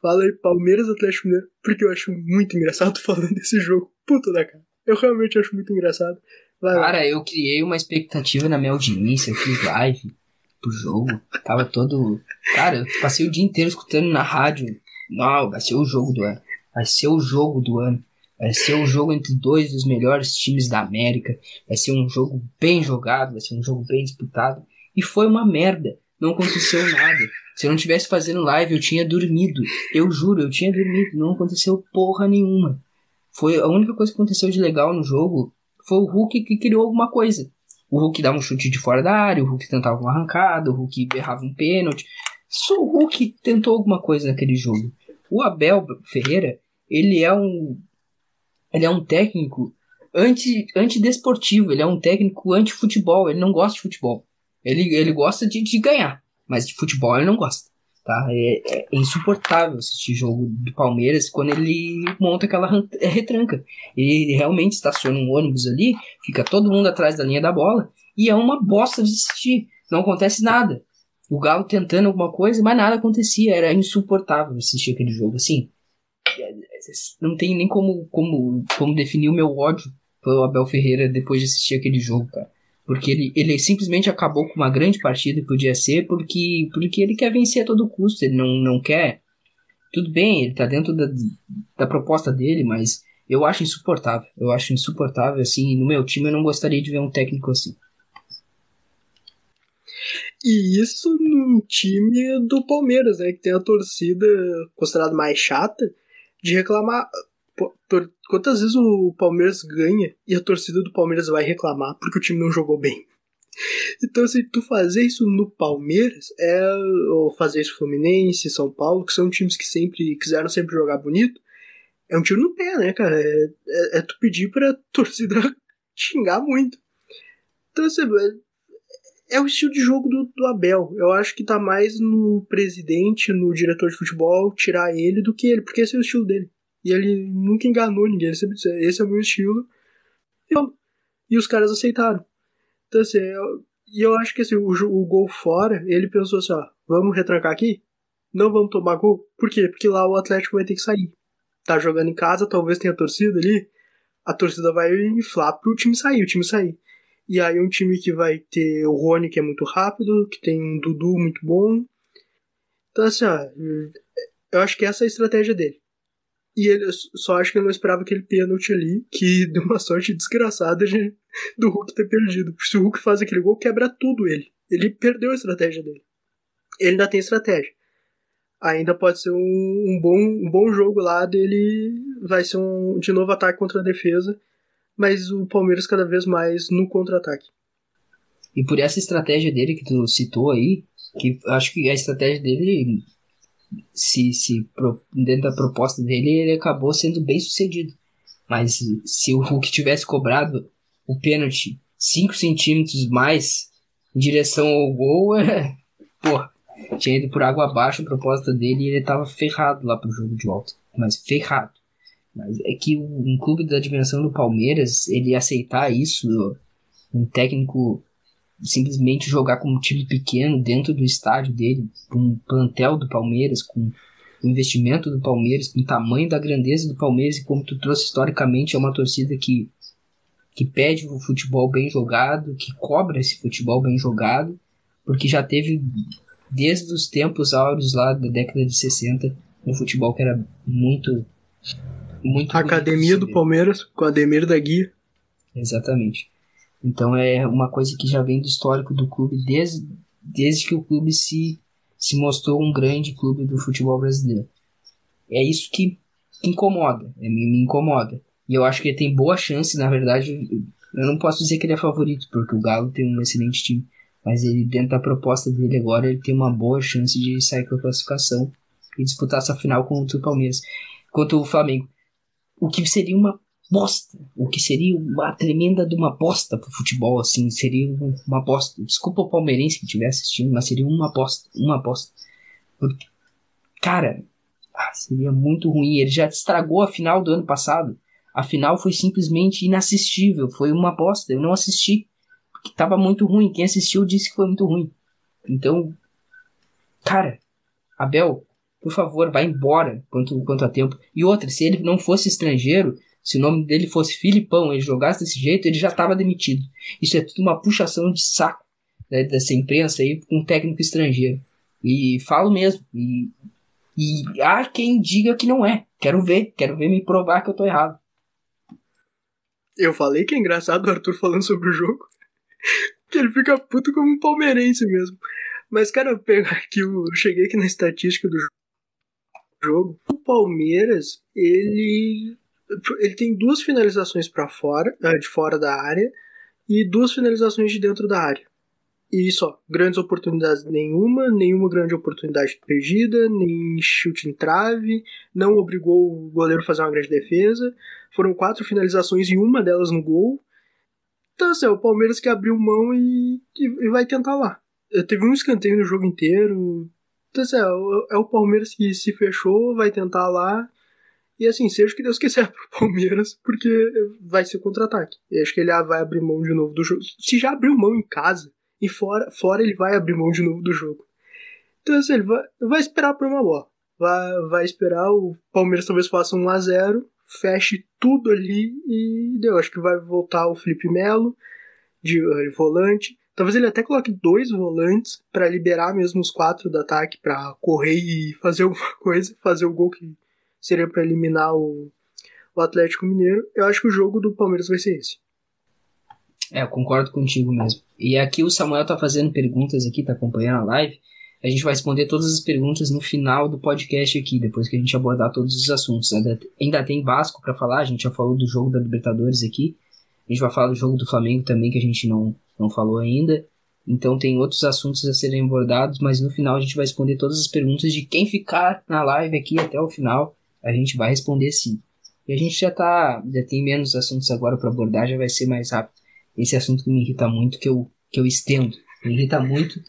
Fala aí, Palmeiras Atlético Mineiro, porque eu acho muito engraçado falando desse jogo. Puta da cara. Eu realmente acho muito engraçado. Vai cara, lá. eu criei uma expectativa na minha audiência, eu fiz live pro jogo. Tava todo. Cara, eu passei o dia inteiro escutando na rádio. Não, vai ser o jogo do ano. Vai ser o jogo do ano. Vai ser um jogo entre dois dos melhores times da América. Vai ser um jogo bem jogado, vai ser um jogo bem disputado. E foi uma merda. Não aconteceu nada. Se eu não tivesse fazendo live, eu tinha dormido. Eu juro, eu tinha dormido. Não aconteceu porra nenhuma. Foi a única coisa que aconteceu de legal no jogo foi o Hulk que criou alguma coisa. O Hulk dava um chute de fora da área, o Hulk tentava uma arrancada, o Hulk errava um pênalti. Só o Hulk tentou alguma coisa naquele jogo. O Abel Ferreira, ele é um. Ele é um técnico anti, antidesportivo, ele é um técnico anti-futebol, ele não gosta de futebol. Ele, ele gosta de, de ganhar. Mas de futebol ele não gosta. Tá? É, é insuportável assistir jogo do Palmeiras quando ele monta aquela retranca. Ele realmente estaciona um ônibus ali, fica todo mundo atrás da linha da bola e é uma bosta de assistir. Não acontece nada. O Galo tentando alguma coisa, mas nada acontecia. Era insuportável assistir aquele jogo. Assim, não tem nem como, como, como definir o meu ódio pelo Abel Ferreira depois de assistir aquele jogo, cara. Porque ele, ele simplesmente acabou com uma grande partida que podia ser porque, porque ele quer vencer a todo custo. Ele não, não quer. Tudo bem, ele tá dentro da, da proposta dele, mas eu acho insuportável. Eu acho insuportável, assim. No meu time eu não gostaria de ver um técnico assim. E isso no time do Palmeiras, né? Que tem a torcida considerada mais chata de reclamar. Quantas vezes o Palmeiras ganha e a torcida do Palmeiras vai reclamar porque o time não jogou bem? Então, assim, tu fazer isso no Palmeiras é. Ou fazer isso Fluminense, São Paulo, que são times que sempre quiseram sempre jogar bonito, é um tiro no pé, né, cara? É, é, é tu pedir pra torcida xingar muito. Então, assim, é, é o estilo de jogo do, do Abel. Eu acho que tá mais no presidente, no diretor de futebol, tirar ele do que ele, porque esse é o estilo dele. E ele nunca enganou ninguém, sempre disse, esse é o meu estilo. E, e os caras aceitaram. Então, assim, eu, e eu acho que assim, o, o gol fora, ele pensou assim, ó, vamos retrancar aqui? Não vamos tomar gol? Por quê? Porque lá o Atlético vai ter que sair. Tá jogando em casa, talvez tenha torcida ali, a torcida vai inflar pro time sair, o time sair. E aí um time que vai ter o Rony, que é muito rápido, que tem um Dudu muito bom. Então, assim, ó, eu acho que essa é a estratégia dele. E ele só acho que ele não esperava aquele pênalti ali, que deu uma sorte desgraçada de, do Hulk ter perdido. Se o Hulk faz aquele gol, quebra tudo ele. Ele perdeu a estratégia dele. Ele ainda tem estratégia. Ainda pode ser um, um bom, um bom jogo lá dele. Vai ser um de novo ataque contra a defesa. Mas o Palmeiras cada vez mais no contra-ataque. E por essa estratégia dele que tu citou aí, que acho que a estratégia dele, se, se dentro da proposta dele, ele acabou sendo bem sucedido. Mas se o Hulk tivesse cobrado o pênalti 5 centímetros mais em direção ao gol, é, porra, tinha ido por água abaixo a proposta dele e ele tava ferrado lá pro jogo de volta. Mas ferrado. Mas é que um clube da dimensão do Palmeiras, ele aceitar isso, um técnico simplesmente jogar como um time pequeno dentro do estádio dele, com um plantel do Palmeiras, com o investimento do Palmeiras, com o tamanho da grandeza do Palmeiras e como tu trouxe historicamente é uma torcida que que pede o futebol bem jogado, que cobra esse futebol bem jogado, porque já teve desde os tempos áureos lá da década de 60 um futebol que era muito muito academia do Palmeiras, com a Ademir da Guia. Exatamente. Então é uma coisa que já vem do histórico do clube desde, desde que o clube se, se mostrou um grande clube do futebol brasileiro. É isso que incomoda, é, me, me incomoda. E eu acho que ele tem boa chance, na verdade, eu não posso dizer que ele é favorito, porque o Galo tem um excelente time, mas ele dentro da proposta dele agora, ele tem uma boa chance de sair com a classificação e disputar essa final contra o Palmeiras, contra o Flamengo. O que seria uma bosta. O que seria uma tremenda de uma bosta pro futebol, assim. Seria um- uma bosta. Desculpa o palmeirense que estiver assistindo, mas seria uma bosta. Uma bosta. Porque, cara, ah, seria muito ruim. Ele já estragou a final do ano passado. A final foi simplesmente inassistível. Foi uma bosta. Eu não assisti. Porque tava muito ruim. Quem assistiu disse que foi muito ruim. Então, cara, Abel, por favor, vá embora quanto, quanto a tempo. E outra, se ele não fosse estrangeiro, se o nome dele fosse Filipão, ele jogasse desse jeito, ele já estava demitido. Isso é tudo uma puxação de saco né, dessa imprensa aí com um técnico estrangeiro. E falo mesmo. E, e há quem diga que não é. Quero ver, quero ver me provar que eu tô errado. Eu falei que é engraçado o Arthur falando sobre o jogo. que ele fica puto como um palmeirense mesmo. Mas, cara, eu pegar aqui, eu cheguei aqui na estatística do jo- jogo. O Palmeiras, ele. Ele tem duas finalizações para fora, eh, de fora da área, e duas finalizações de dentro da área. E só, grandes oportunidades nenhuma, nenhuma grande oportunidade perdida, nem chute em trave, não obrigou o goleiro a fazer uma grande defesa. Foram quatro finalizações e uma delas no gol. Então, assim, é o Palmeiras que abriu mão e, e, e vai tentar lá. Teve um escanteio no jogo inteiro. Então, assim, é, o- é o Palmeiras que se fechou, vai tentar lá. E assim, seja o que Deus quiser pro Palmeiras, porque vai ser contra-ataque. E acho que ele vai abrir mão de novo do jogo. Se já abriu mão em casa, e fora, fora ele vai abrir mão de novo do jogo. Então, assim, ele vai, vai esperar por uma bola. Vai, vai esperar, o Palmeiras talvez faça um 1x0, feche tudo ali e deu. Acho que vai voltar o Felipe Melo de eh, volante. Talvez ele até coloque dois volantes para liberar mesmo os quatro do ataque para correr e fazer alguma coisa, fazer o gol que seria para eliminar o, o Atlético Mineiro. Eu acho que o jogo do Palmeiras vai ser esse. É, eu concordo contigo mesmo. E aqui o Samuel tá fazendo perguntas aqui, tá acompanhando a live. A gente vai responder todas as perguntas no final do podcast aqui, depois que a gente abordar todos os assuntos. Ainda, ainda tem Vasco para falar, a gente já falou do jogo da Libertadores aqui. A gente vai falar do jogo do Flamengo também, que a gente não, não falou ainda. Então tem outros assuntos a serem abordados, mas no final a gente vai responder todas as perguntas de quem ficar na live aqui até o final. A gente vai responder sim. E a gente já tá, já tem menos assuntos agora para abordar, já vai ser mais rápido. Esse assunto que me irrita muito, que eu, que eu estendo. Me irrita muito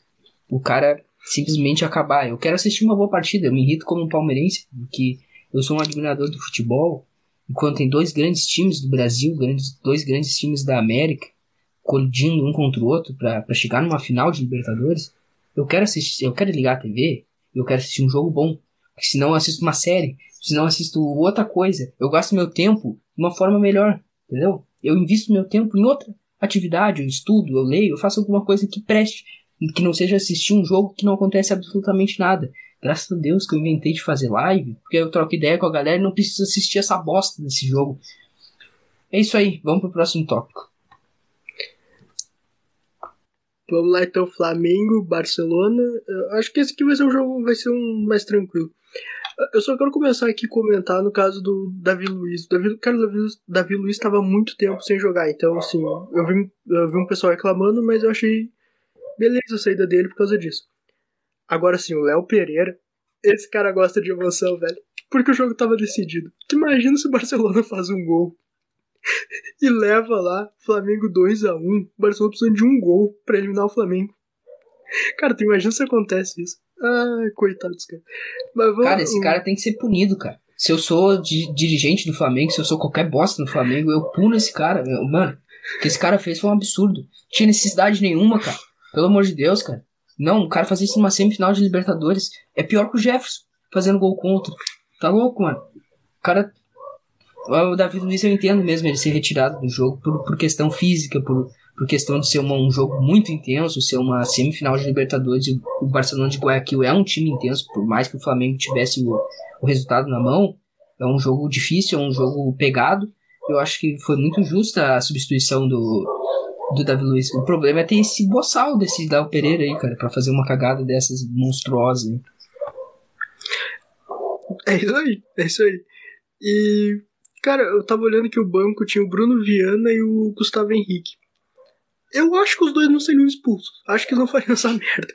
o cara simplesmente acabar. Eu quero assistir uma boa partida. Eu me irrito como um palmeirense, porque eu sou um admirador do futebol. Enquanto tem dois grandes times do Brasil, grandes, dois grandes times da América, colidindo um contra o outro para chegar numa final de Libertadores, eu quero assistir, eu quero ligar a TV, eu quero assistir um jogo bom. Porque senão eu assisto uma série, senão eu assisto outra coisa. Eu gasto meu tempo de uma forma melhor, entendeu? Eu invisto meu tempo em outra atividade, eu estudo, eu leio, eu faço alguma coisa que preste que não seja assistir um jogo que não acontece absolutamente nada. Graças a Deus que eu inventei de fazer live, porque eu troco ideia com a galera e não preciso assistir essa bosta desse jogo. É isso aí, vamos pro próximo tópico. Vamos lá então, Flamengo, Barcelona. Eu acho que esse aqui vai ser um jogo, vai ser um mais tranquilo. Eu só quero começar aqui a comentar no caso do Davi Luiz. Davi, cara, Davi, Davi Luiz estava muito tempo sem jogar, então assim, eu vi, eu vi um pessoal reclamando, mas eu achei Beleza a saída dele por causa disso. Agora sim, o Léo Pereira, esse cara gosta de emoção, velho. Porque o jogo tava decidido. Tu imagina se o Barcelona faz um gol e leva lá Flamengo 2 a 1 O Barcelona precisa de um gol pra eliminar o Flamengo. Cara, tu imagina se acontece isso. Ai, coitados, cara. Vamos, cara, esse cara tem que ser punido, cara. Se eu sou di dirigente do Flamengo, se eu sou qualquer bosta no Flamengo, eu puno esse cara. Mano, o que esse cara fez foi um absurdo. Tinha necessidade nenhuma, cara. Pelo amor de Deus, cara. Não, o cara fazer isso numa semifinal de Libertadores é pior que o Jefferson fazendo gol contra. Tá louco, mano. O cara. O Davi Luiz eu entendo mesmo ele ser retirado do jogo por, por questão física, por, por questão de ser uma, um jogo muito intenso, ser uma semifinal de Libertadores. O Barcelona de Guayaquil é um time intenso, por mais que o Flamengo tivesse o, o resultado na mão. É um jogo difícil, é um jogo pegado. Eu acho que foi muito justa a substituição do, do Davi Luiz. O problema é ter esse boçal desse Léo Pereira aí, cara, pra fazer uma cagada dessas monstruosas aí. É isso aí, é isso aí. E, cara, eu tava olhando que o banco tinha o Bruno Viana e o Gustavo Henrique. Eu acho que os dois não seriam expulsos. Acho que não fariam essa merda.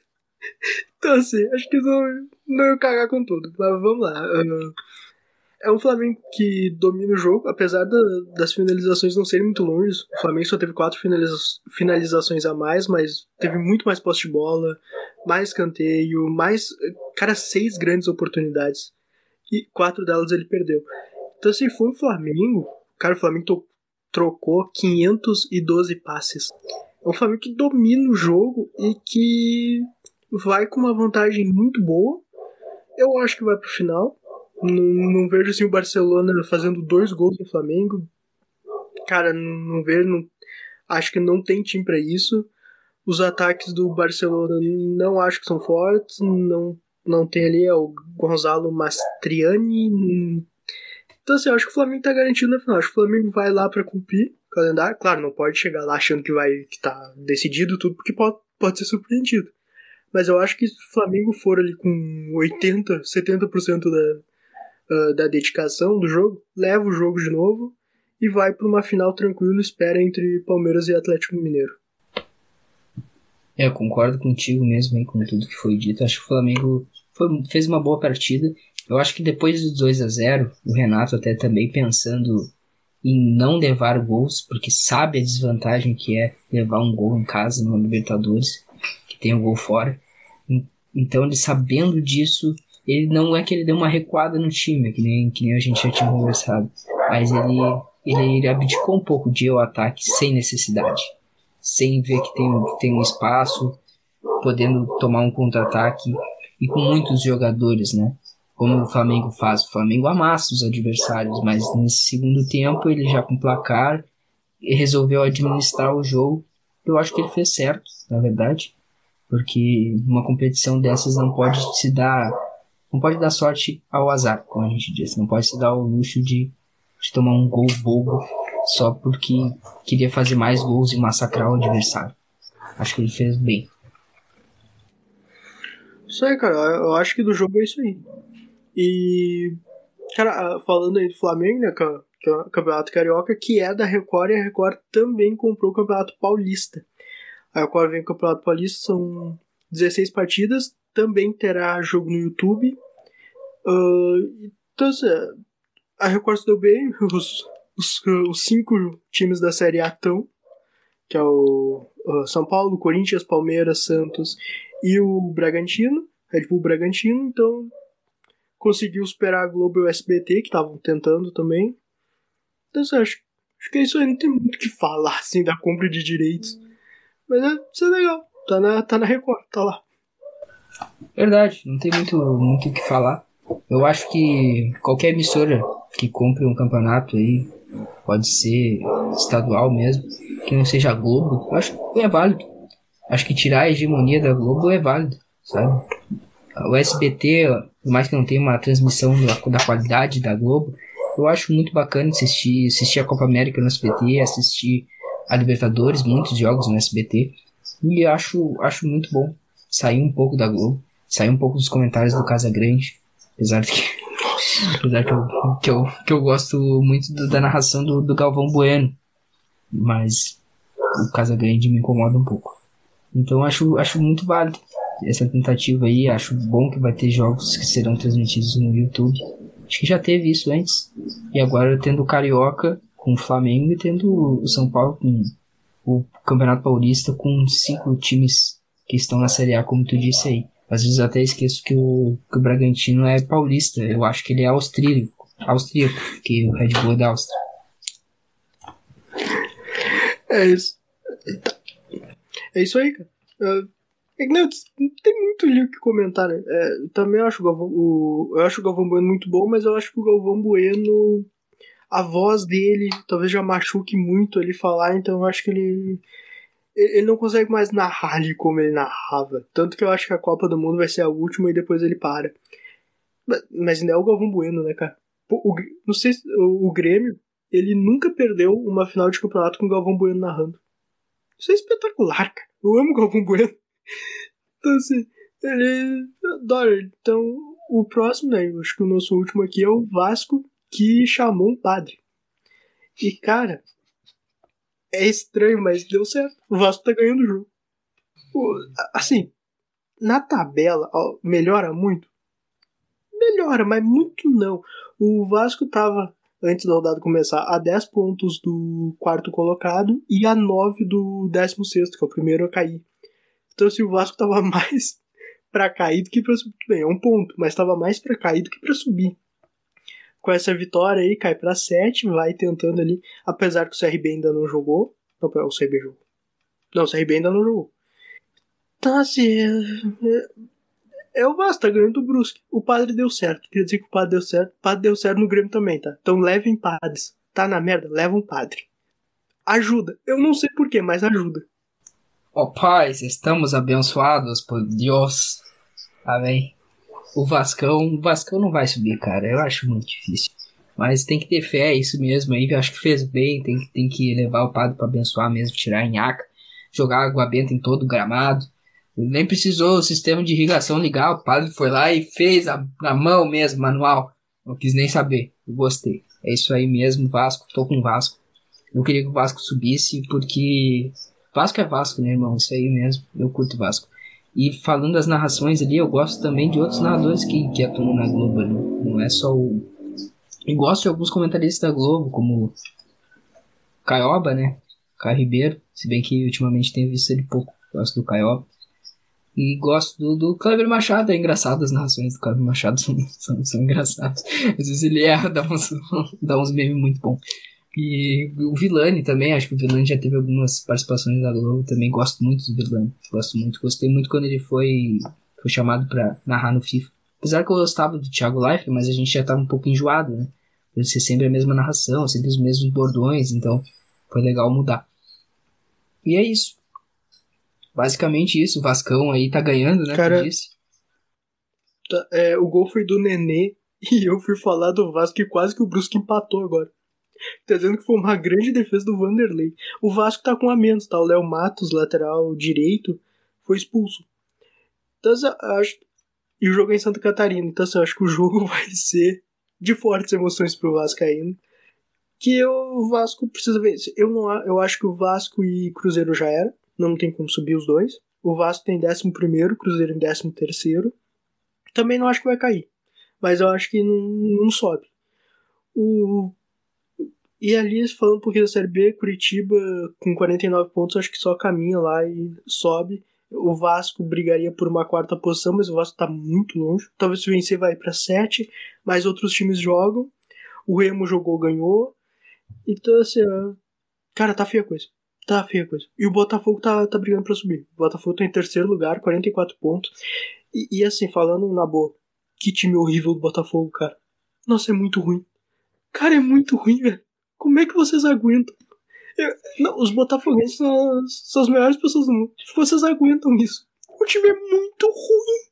Então, assim, acho que não, não ia cagar com tudo. Mas vamos lá. Uh, é um Flamengo que domina o jogo, apesar da, das finalizações não serem muito longe. O Flamengo só teve quatro finaliza finalizações a mais, mas teve muito mais posse de bola, mais canteio, mais. Cara, seis grandes oportunidades. E quatro delas ele perdeu. Então, se for um Flamengo, cara, o Flamengo trocou 512 passes. É um Flamengo que domina o jogo e que vai com uma vantagem muito boa. Eu acho que vai pro final. Não, não vejo assim o Barcelona fazendo dois gols no Flamengo. Cara, não vejo. Não, acho que não tem time para isso. Os ataques do Barcelona não acho que são fortes. Não, não tem ali é o Gonzalo Mastriani. Então, assim, acho que o Flamengo tá garantido na final. Acho que o Flamengo vai lá para cumprir o calendário. Claro, não pode chegar lá achando que vai que tá decidido tudo, porque pode, pode ser surpreendido. Mas eu acho que se o Flamengo for ali com 80, 70% da, uh, da dedicação do jogo, leva o jogo de novo e vai para uma final tranquila, espera entre Palmeiras e Atlético Mineiro. É, eu concordo contigo mesmo aí com tudo que foi dito. Acho que o Flamengo foi, fez uma boa partida. Eu acho que depois do 2 a 0 o Renato até também pensando em não levar gols, porque sabe a desvantagem que é levar um gol em casa no Libertadores, que tem um gol fora. Então ele sabendo disso, ele não é que ele deu uma recuada no time, que nem, que nem a gente já tinha conversado, mas ele, ele, ele abdicou um pouco de o ataque sem necessidade, sem ver que tem, tem um espaço, podendo tomar um contra-ataque. E com muitos jogadores, né? Como o Flamengo faz, o Flamengo amassa os adversários, mas nesse segundo tempo ele já com placar resolveu administrar o jogo. Eu acho que ele fez certo, na verdade, porque uma competição dessas não pode se dar não pode dar sorte ao azar, como a gente disse. Não pode se dar o luxo de, de tomar um gol bobo só porque queria fazer mais gols e massacrar o adversário. Acho que ele fez bem. Isso aí, cara. Eu acho que do jogo é isso aí. E, cara, falando aí do Flamengo, né, que é o Campeonato Carioca, que é da Record, e a Record também comprou o Campeonato Paulista. A Record vem com o Campeonato Paulista, são 16 partidas, também terá jogo no YouTube. Uh, então, assim, a Record deu bem, os, os, os cinco times da Série A estão, que é o uh, São Paulo, Corinthians, Palmeiras, Santos e o Bragantino, Red Bull Bragantino, então conseguiu superar a Globo e o SBT, que estavam tentando também. Então, assim, acho, acho que é isso aí, não tem muito o que falar, assim, da compra de direitos. Mas é, isso é legal, tá na, tá na Record, tá lá. Verdade, não tem muito muito o que falar. Eu acho que qualquer emissora que compre um campeonato aí, pode ser estadual mesmo, que não seja Globo, eu acho que é válido. Acho que tirar a hegemonia da Globo é válido, sabe? O SBT, por mais que não tenha uma transmissão da, da qualidade da Globo, eu acho muito bacana assistir, assistir a Copa América no SBT, assistir a Libertadores, muitos jogos no SBT. E acho, acho muito bom sair um pouco da Globo, sair um pouco dos comentários do Casa Grande, apesar de que, apesar que, eu, que, eu, que eu gosto muito do, da narração do, do Galvão Bueno, mas o Casa Grande me incomoda um pouco. Então acho, acho muito válido essa tentativa aí, acho bom que vai ter jogos que serão transmitidos no YouTube. Acho que já teve isso antes. E agora tendo o Carioca com o Flamengo e tendo o São Paulo com o Campeonato Paulista com cinco times que estão na Série A, como tu disse aí. Às vezes até esqueço que o, que o Bragantino é paulista. Eu acho que ele é austríaco, austríaco que o Red Bull é da Áustria. É isso. É isso aí, cara. É, não tem muito ali o que comentar, né? É, também acho o, Galvão, o, eu acho o Galvão Bueno muito bom, mas eu acho que o Galvão Bueno, a voz dele talvez já machuque muito ele falar, então eu acho que ele ele não consegue mais narrar ali como ele narrava. Tanto que eu acho que a Copa do Mundo vai ser a última e depois ele para. Mas ainda é o Galvão Bueno, né, cara? O, não sei se o, o Grêmio, ele nunca perdeu uma final de campeonato com o Galvão Bueno narrando. Isso é espetacular, cara. Eu amo o Galvão Bueno. Então, assim, ele adora. Então, o próximo, né? Acho que o nosso último aqui é o Vasco, que chamou um padre. E, cara, é estranho, mas deu certo. O Vasco tá ganhando o jogo. Assim, na tabela, ó, melhora muito? Melhora, mas muito não. O Vasco tava, antes da rodada começar, a 10 pontos do quarto colocado e a 9 do 16, que é o primeiro a cair. Então, se assim, o Vasco tava mais para cair do que pra subir, bem, é um ponto, mas tava mais para cair do que para subir com essa vitória aí, cai para 7, vai tentando ali, apesar que o CRB ainda não jogou. Não, o CRB jogou. Não, o CRB ainda não jogou. Então, assim, é, é o Vasco, tá ganhando o Brusque. O padre deu certo. Queria dizer que o padre deu certo. O padre deu certo no Grêmio também, tá? Então levem padres. Tá na merda? Leva um padre. Ajuda. Eu não sei porquê, mas ajuda. Ó oh, paz, estamos abençoados por Deus. Amém o Vascão, o Vascão não vai subir, cara. Eu acho muito difícil. Mas tem que ter fé, é isso mesmo aí. Eu acho que fez bem. Tem, tem que levar o padre para abençoar mesmo, tirar em nhaca, jogar água benta em todo o gramado. Nem precisou o sistema de irrigação ligar. O padre foi lá e fez a, na mão mesmo, manual. Não quis nem saber. Eu gostei. É isso aí mesmo, Vasco. Tô com Vasco. Eu queria que o Vasco subisse porque Vasco é Vasco, né, irmão? Isso aí mesmo. Eu curto Vasco. E falando das narrações ali, eu gosto também de outros narradores que, que atuam na Globo. Né? Não é só o. Eu gosto de alguns comentaristas da Globo, como Caioba, né? Caio Ribeiro, se bem que ultimamente tenho visto ele pouco. Gosto do Caioba. E gosto do, do Kleber Machado, é engraçado as narrações do Kleber Machado, são, são, são engraçadas. Às vezes ele erra, dá uns, dá uns memes muito bons. E o Vilani também, acho que o Vilani já teve algumas participações da Globo, também gosto muito do Vilani, gosto muito, gostei muito quando ele foi, foi chamado para narrar no FIFA. Apesar que eu gostava do Thiago Leifert, mas a gente já tava um pouco enjoado, né? Por ser sempre a mesma narração, sempre os mesmos bordões, então foi legal mudar. E é isso. Basicamente isso, o Vascão aí tá ganhando, né? Cara, tá, é, o gol foi do Nenê e eu fui falar do Vasco e quase que o Brusque empatou agora. Tá dizendo que foi uma grande defesa do Vanderlei. O Vasco tá com a menos, tá? O Léo Matos, lateral direito, foi expulso. Então, acho... E o jogo é em Santa Catarina. Então, assim, eu acho que o jogo vai ser de fortes emoções pro Vasco ainda. Que o Vasco precisa vencer. Eu, não, eu acho que o Vasco e Cruzeiro já era. Não tem como subir os dois. O Vasco tem 11 primeiro, Cruzeiro em 13 terceiro. Também não acho que vai cair. Mas eu acho que não, não sobe. O e ali, falando um pouquinho da Série B, Curitiba com 49 pontos, acho que só caminha lá e sobe. O Vasco brigaria por uma quarta posição, mas o Vasco tá muito longe. Talvez se vencer vai para 7, mas outros times jogam. O Remo jogou, ganhou. Então, assim, cara, tá feia a coisa. Tá feia a coisa. E o Botafogo tá, tá brigando pra subir. O Botafogo tá em terceiro lugar, 44 pontos. E, e assim, falando na boa, que time horrível do Botafogo, cara. Nossa, é muito ruim. Cara, é muito ruim, velho. Como é que vocês aguentam? Eu, não, os botafoguenses são, são as melhores pessoas do mundo. Vocês aguentam isso. O time é muito ruim.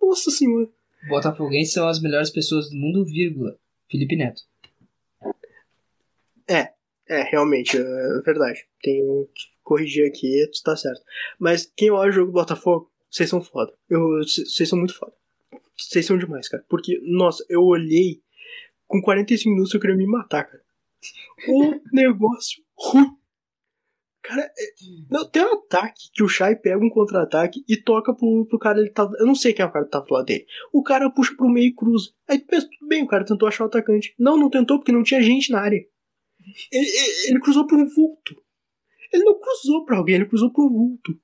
Nossa senhora. Botafoguenses são as melhores pessoas do mundo, vírgula. Felipe Neto. É, é, realmente, é verdade. Tenho que corrigir aqui, tu tá certo. Mas quem olha o jogo do Botafogo, vocês são foda. Vocês são muito foda. Vocês são demais, cara. Porque, nossa, eu olhei com 45 minutos eu queria me matar, cara. Um negócio ruim. Cara, é, não, tem um ataque que o Shai pega um contra-ataque e toca pro, pro cara. Ele tá, eu não sei quem é o cara que tá do lado dele. O cara puxa pro meio e cruza. Aí tu pensa, tudo bem, o cara tentou achar o atacante. Não, não tentou porque não tinha gente na área. Ele, ele, ele cruzou por um vulto. Ele não cruzou pra alguém, ele cruzou pro vulto.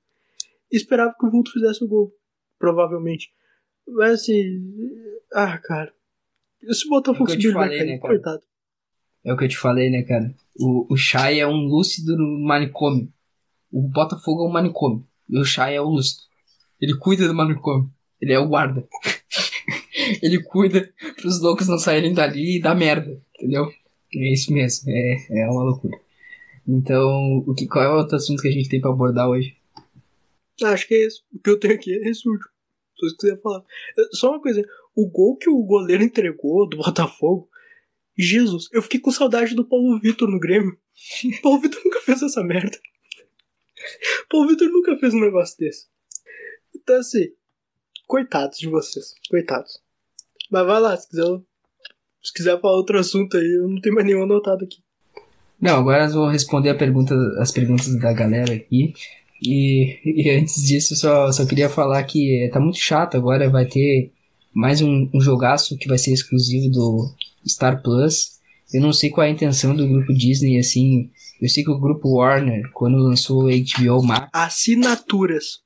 Esperava que o vulto fizesse o gol. Provavelmente. Mas assim. Ah, cara. Se o Botafogo subir, cair, né, coitado. É o que eu te falei, né, cara? O, o Shai é um lúcido no manicômio. O Botafogo é um manicômio. E o Shai é o lúcido. Ele cuida do manicômio. Ele é o guarda. ele cuida pros loucos não saírem dali e dar merda. Entendeu? É isso mesmo. É, é uma loucura. Então, o que, qual é o outro assunto que a gente tem pra abordar hoje? Acho que é isso. O que eu tenho aqui é ressurdo. Só se quiser falar. Só uma coisa. O gol que o goleiro entregou do Botafogo Jesus, eu fiquei com saudade do Paulo Vitor no Grêmio. Paulo Vitor nunca fez essa merda. Paulo Vitor nunca fez um negócio desse. Então, assim, coitados de vocês. Coitados. Mas vai lá, se quiser, se quiser falar outro assunto aí, eu não tenho mais nenhum anotado aqui. Não, agora eu vou responder a pergunta, as perguntas da galera aqui. E, e antes disso, só, só queria falar que tá muito chato. Agora vai ter mais um, um jogaço que vai ser exclusivo do, Star Plus. Eu não sei qual é a intenção do grupo Disney, assim. Eu sei que o grupo Warner, quando lançou o HBO Max. Assinaturas.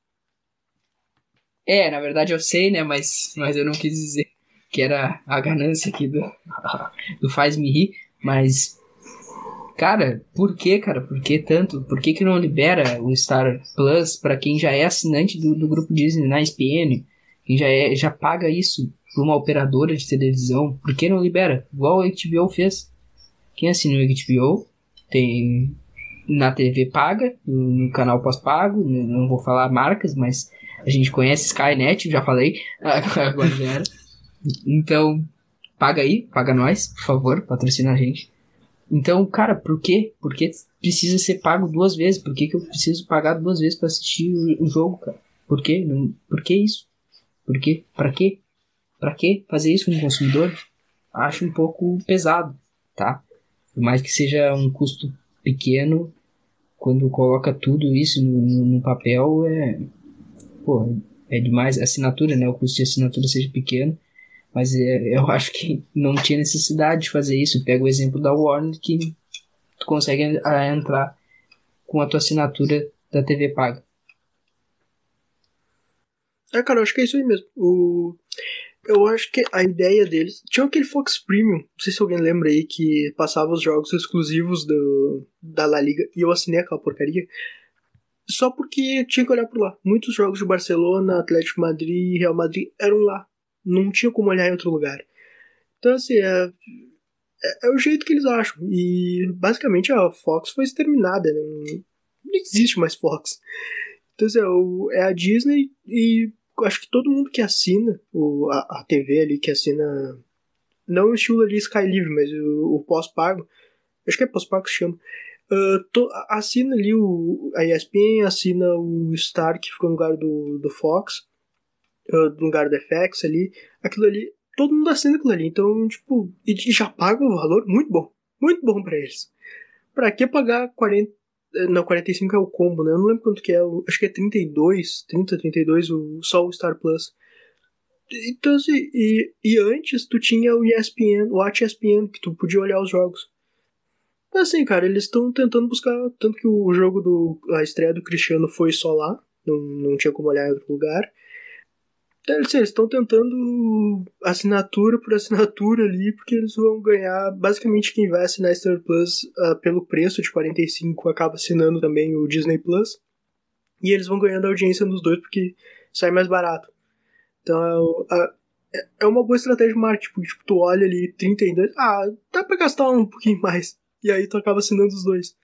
É, na verdade eu sei, né? Mas, mas eu não quis dizer que era a ganância aqui do, do Faz Me Rir. Mas, cara, por que, cara? Por que tanto? Por que, que não libera o Star Plus para quem já é assinante do, do grupo Disney na SPN? Quem já, é, já paga isso uma operadora de televisão, por que não libera? Igual a HBO fez. Quem assina o HBO tem na TV paga, no canal pós-pago, não vou falar marcas, mas a gente conhece Skynet, já falei, agora já era. Então, paga aí, paga nós, por favor, patrocina a gente. Então, cara, por quê? Por que precisa ser pago duas vezes? Por que, que eu preciso pagar duas vezes para assistir o, jogo, cara? Por quê? Por que isso? Por quê? Pra quê? Para que fazer isso com o consumidor? Acho um pouco pesado, tá? Por mais que seja um custo pequeno, quando coloca tudo isso no, no, no papel, é. Pô, é demais. Assinatura, né? O custo de assinatura seja pequeno. Mas é, eu acho que não tinha necessidade de fazer isso. Pega o exemplo da Warner que tu consegue entrar com a tua assinatura da TV paga. É, cara, eu acho que é isso aí mesmo. O eu acho que a ideia deles. Tinha aquele Fox Premium, não sei se alguém lembra aí, que passava os jogos exclusivos do, da La Liga e eu assinei aquela porcaria. Só porque tinha que olhar por lá. Muitos jogos de Barcelona, Atlético Madrid Real Madrid eram lá. Não tinha como olhar em outro lugar. Então, assim, é, é, é o jeito que eles acham. E basicamente a Fox foi exterminada. Né? Não existe mais Fox. Então, assim, é, é a Disney e acho que todo mundo que assina o, a, a TV ali, que assina. Não o estilo ali Sky Livre, mas o, o pós-pago, Acho que é pós-pago que se chama. Uh, to, assina ali o, a ESPN, assina o Star, que ficou no lugar do, do Fox, uh, no lugar do FX ali. Aquilo ali, todo mundo assina aquilo ali. Então, tipo, e, já paga um valor muito bom. Muito bom pra eles. Pra que pagar 40. Eh, não, 45 é o combo, né? Eu não lembro quanto que é. Acho que é 32, 30, 32 o, só o Star Plus. Então, assim, e, e antes tu tinha o ESPN, o Watch ESPN, que tu podia olhar os jogos. Mas assim, cara, eles estão tentando buscar. Tanto que o jogo do. A estreia do Cristiano foi só lá, não, não tinha como olhar em outro lugar. Assim, eles estão tentando assinatura por assinatura ali, porque eles vão ganhar. Basicamente, quem vai assinar Star Plus uh, pelo preço de 45 acaba assinando também o Disney Plus. E eles vão ganhando audiência nos dois porque sai mais barato. Então, é, é uma boa estratégia de marketing, porque tipo, tu olha ali 32, ah, dá pra gastar um pouquinho mais. E aí tu acaba assinando os dois.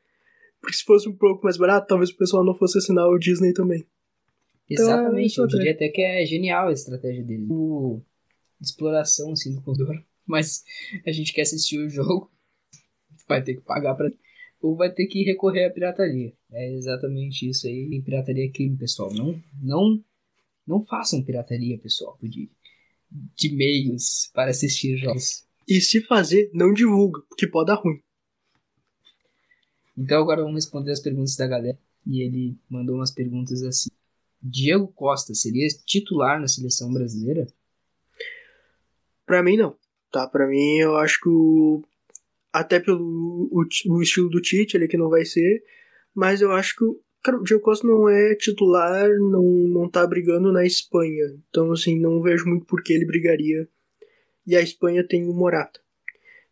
Porque se fosse um pouco mais barato, talvez o pessoal não fosse assinar o Disney também. Então, Exatamente, então, eu diria até que é genial a estratégia dele. O... Exploração, assim, do consumidor. Mas a gente quer assistir o jogo, vai ter que pagar pra... Ou vai ter que recorrer à pirataria. É exatamente isso aí. pirataria é crime, pessoal. Não, não não façam pirataria, pessoal, de, de meios para assistir jogos. E se fazer, não divulga, porque pode dar ruim. Então agora vamos responder as perguntas da galera. E ele mandou umas perguntas assim. Diego Costa seria titular na seleção brasileira? Pra mim não. Tá, pra mim eu acho que o... até pelo o, o estilo do Tite ele que não vai ser, mas eu acho que Cara, o Diego Costa não é titular, não, não tá brigando na Espanha. Então, assim, não vejo muito por que ele brigaria. E a Espanha tem o Morata.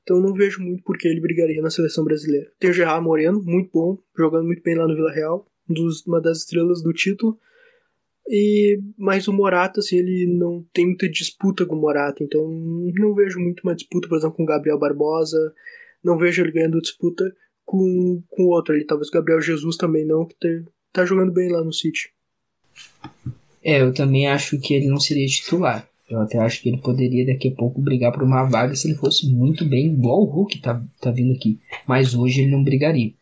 Então, não vejo muito por que ele brigaria na seleção brasileira. Tem o Gerard Moreno, muito bom, jogando muito bem lá no Vila Real, um uma das estrelas do título. E mas o Morata, assim, ele não tem muita disputa com o Morata, então não vejo muito uma disputa, por exemplo, com o Gabriel Barbosa. Não vejo ele ganhando disputa com, com outro ali. Talvez o Gabriel Jesus também não, que ter, tá jogando bem lá no City. É, eu também acho que ele não seria titular. Eu até acho que ele poderia daqui a pouco brigar por uma vaga se ele fosse muito bem, igual o Hulk tá, tá vindo aqui. Mas hoje ele não brigaria.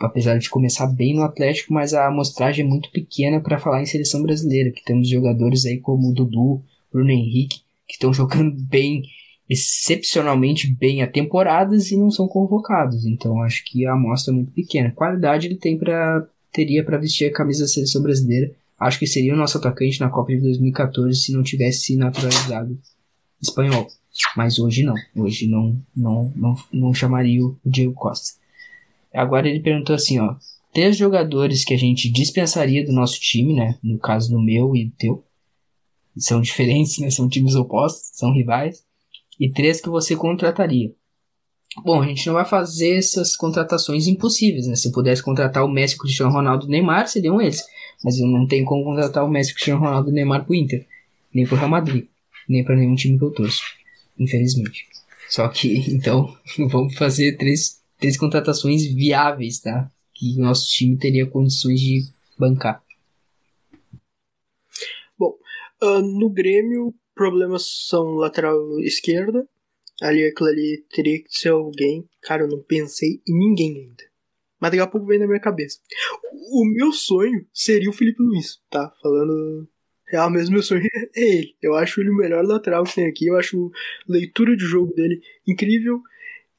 Apesar de começar bem no Atlético, mas a amostragem é muito pequena para falar em seleção brasileira, que temos jogadores aí como o Dudu, Bruno Henrique, que estão jogando bem excepcionalmente bem a temporadas e não são convocados. Então acho que a amostra é muito pequena. Qualidade ele tem para teria para vestir a camisa da seleção brasileira. Acho que seria o nosso atacante na Copa de 2014 se não tivesse se naturalizado espanhol. Mas hoje não. Hoje não não não, não chamaria o Diego Costa. Agora ele perguntou assim, ó, três jogadores que a gente dispensaria do nosso time, né? No caso do meu e do teu. São diferentes, né? São times opostos, são rivais e três que você contrataria. Bom, a gente não vai fazer essas contratações impossíveis, né? Se eu pudesse contratar o Messi, Cristiano Ronaldo e Neymar, seriam eles. Mas eu não tenho como contratar o Messi, Cristiano Ronaldo e Neymar pro Inter, nem pro Real Madrid, nem para nenhum time que eu torço, infelizmente. Só que, então, vamos fazer três, três contratações viáveis, tá? Que o nosso time teria condições de bancar. Bom, uh, no Grêmio, problemas são lateral esquerda. Ali, aquilo ali teria que ser alguém. Cara, eu não pensei em ninguém ainda. Mas daqui a pouco vem na minha cabeça. O meu sonho seria o Felipe Luiz, tá? Falando real mesmo, meu sonho é ele. Eu acho ele o melhor lateral que tem aqui. Eu acho a leitura de jogo dele incrível.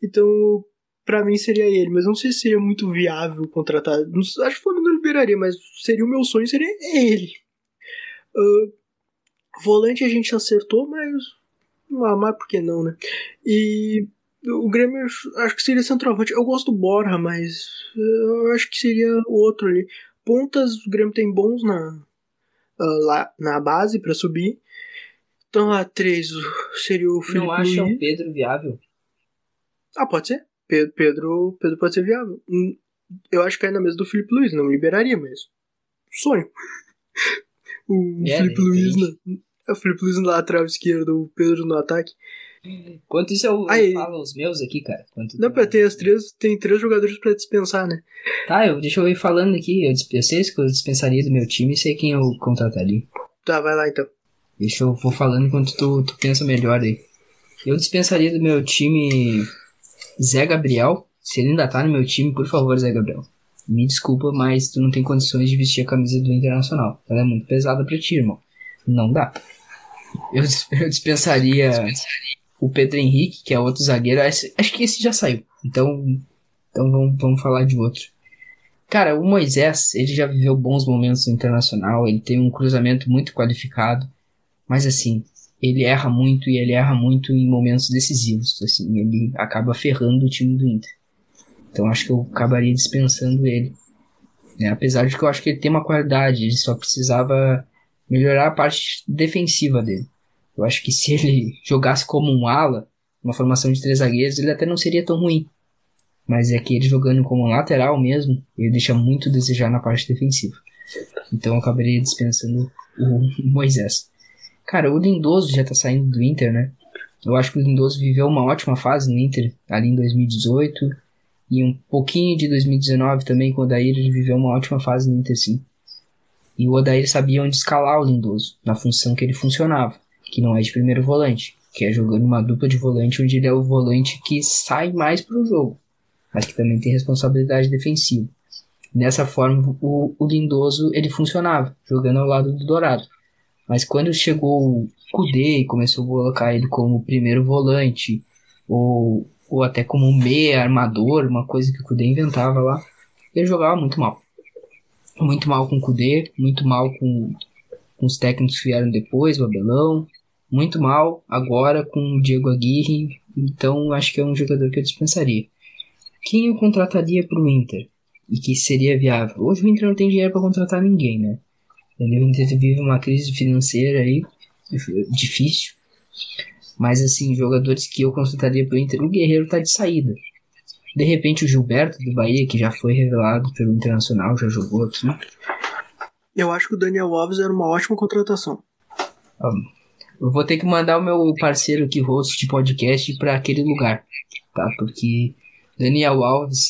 Então, para mim seria ele. Mas não sei se seria muito viável contratar. acho que o Flamengo não liberaria, mas seria o meu sonho, seria ele. Uh, Volante a gente acertou, mas. Ah, mas por que não, né? E o Grêmio acho que seria centroavante. Eu gosto do Borja, mas eu acho que seria o outro ali. Pontas, o Grêmio tem bons na, uh, lá na base para subir. Então lá, três seria o Felipe Não acha o Pedro viável? Ah, pode ser. Pedro, Pedro, Pedro pode ser viável. Hum, eu acho que é na mesa do Felipe Luiz, não liberaria, mas. Sonho. o é, Felipe Luiz, né? É o Felipe Luiz no lateral esquerdo, o Pedro no ataque. Quanto isso eu Aí, falo os meus aqui, cara? Quanto não, tá... tem as três, tem três jogadores pra dispensar, né? Tá, eu, deixa eu ir falando aqui. Eu, eu sei que eu dispensaria do meu time e sei quem eu contrataria. Tá, vai lá então. Deixa eu vou falando enquanto tu, tu pensa melhor aí. Eu dispensaria do meu time Zé Gabriel, se ele ainda tá no meu time, por favor, Zé Gabriel. Me desculpa, mas tu não tem condições de vestir a camisa do Internacional. Ela é muito pesada pra ti, irmão. Não dá. Eu, eu dispensaria o Pedro Henrique, que é outro zagueiro. Esse, acho que esse já saiu. Então, então vamos, vamos falar de outro. Cara, o Moisés, ele já viveu bons momentos no Internacional. Ele tem um cruzamento muito qualificado. Mas assim, ele erra muito e ele erra muito em momentos decisivos. Assim, ele acaba ferrando o time do Inter. Então acho que eu acabaria dispensando ele. Né? Apesar de que eu acho que ele tem uma qualidade, ele só precisava melhorar a parte defensiva dele. Eu acho que se ele jogasse como um ala, uma formação de três zagueiros, ele até não seria tão ruim. Mas é que ele jogando como lateral mesmo, ele deixa muito a desejar na parte defensiva. Então eu acabaria dispensando o Moisés. Cara, o Lindoso já tá saindo do Inter, né? Eu acho que o Lindoso viveu uma ótima fase no Inter ali em 2018 e um pouquinho de 2019 também, com o Odair, ele viveu uma ótima fase no Inter, sim. E o Odair sabia onde escalar o Lindoso, na função que ele funcionava, que não é de primeiro volante, que é jogando uma dupla de volante onde ele é o volante que sai mais pro jogo, mas que também tem responsabilidade defensiva. Dessa forma, o, o Lindoso ele funcionava, jogando ao lado do Dourado. Mas quando chegou o Kudê e começou a colocar ele como primeiro volante, ou ou até como um meia armador, uma coisa que o Kudê inventava lá, ele jogava muito mal. Muito mal com o Kudê, muito mal com, com os técnicos que vieram depois, o Abelão, muito mal agora com o Diego Aguirre, então acho que é um jogador que eu dispensaria. Quem eu contrataria para o Inter e que seria viável? Hoje o Inter não tem dinheiro para contratar ninguém, né? O Inter vive uma crise financeira aí difícil. Mas assim, jogadores que eu consultaria pro Inter, o Guerreiro tá de saída. De repente o Gilberto do Bahia, que já foi revelado pelo Internacional, já jogou aqui. Eu acho que o Daniel Alves era uma ótima contratação. eu vou ter que mandar o meu parceiro aqui, host de podcast, para aquele lugar, tá? Porque Daniel Alves,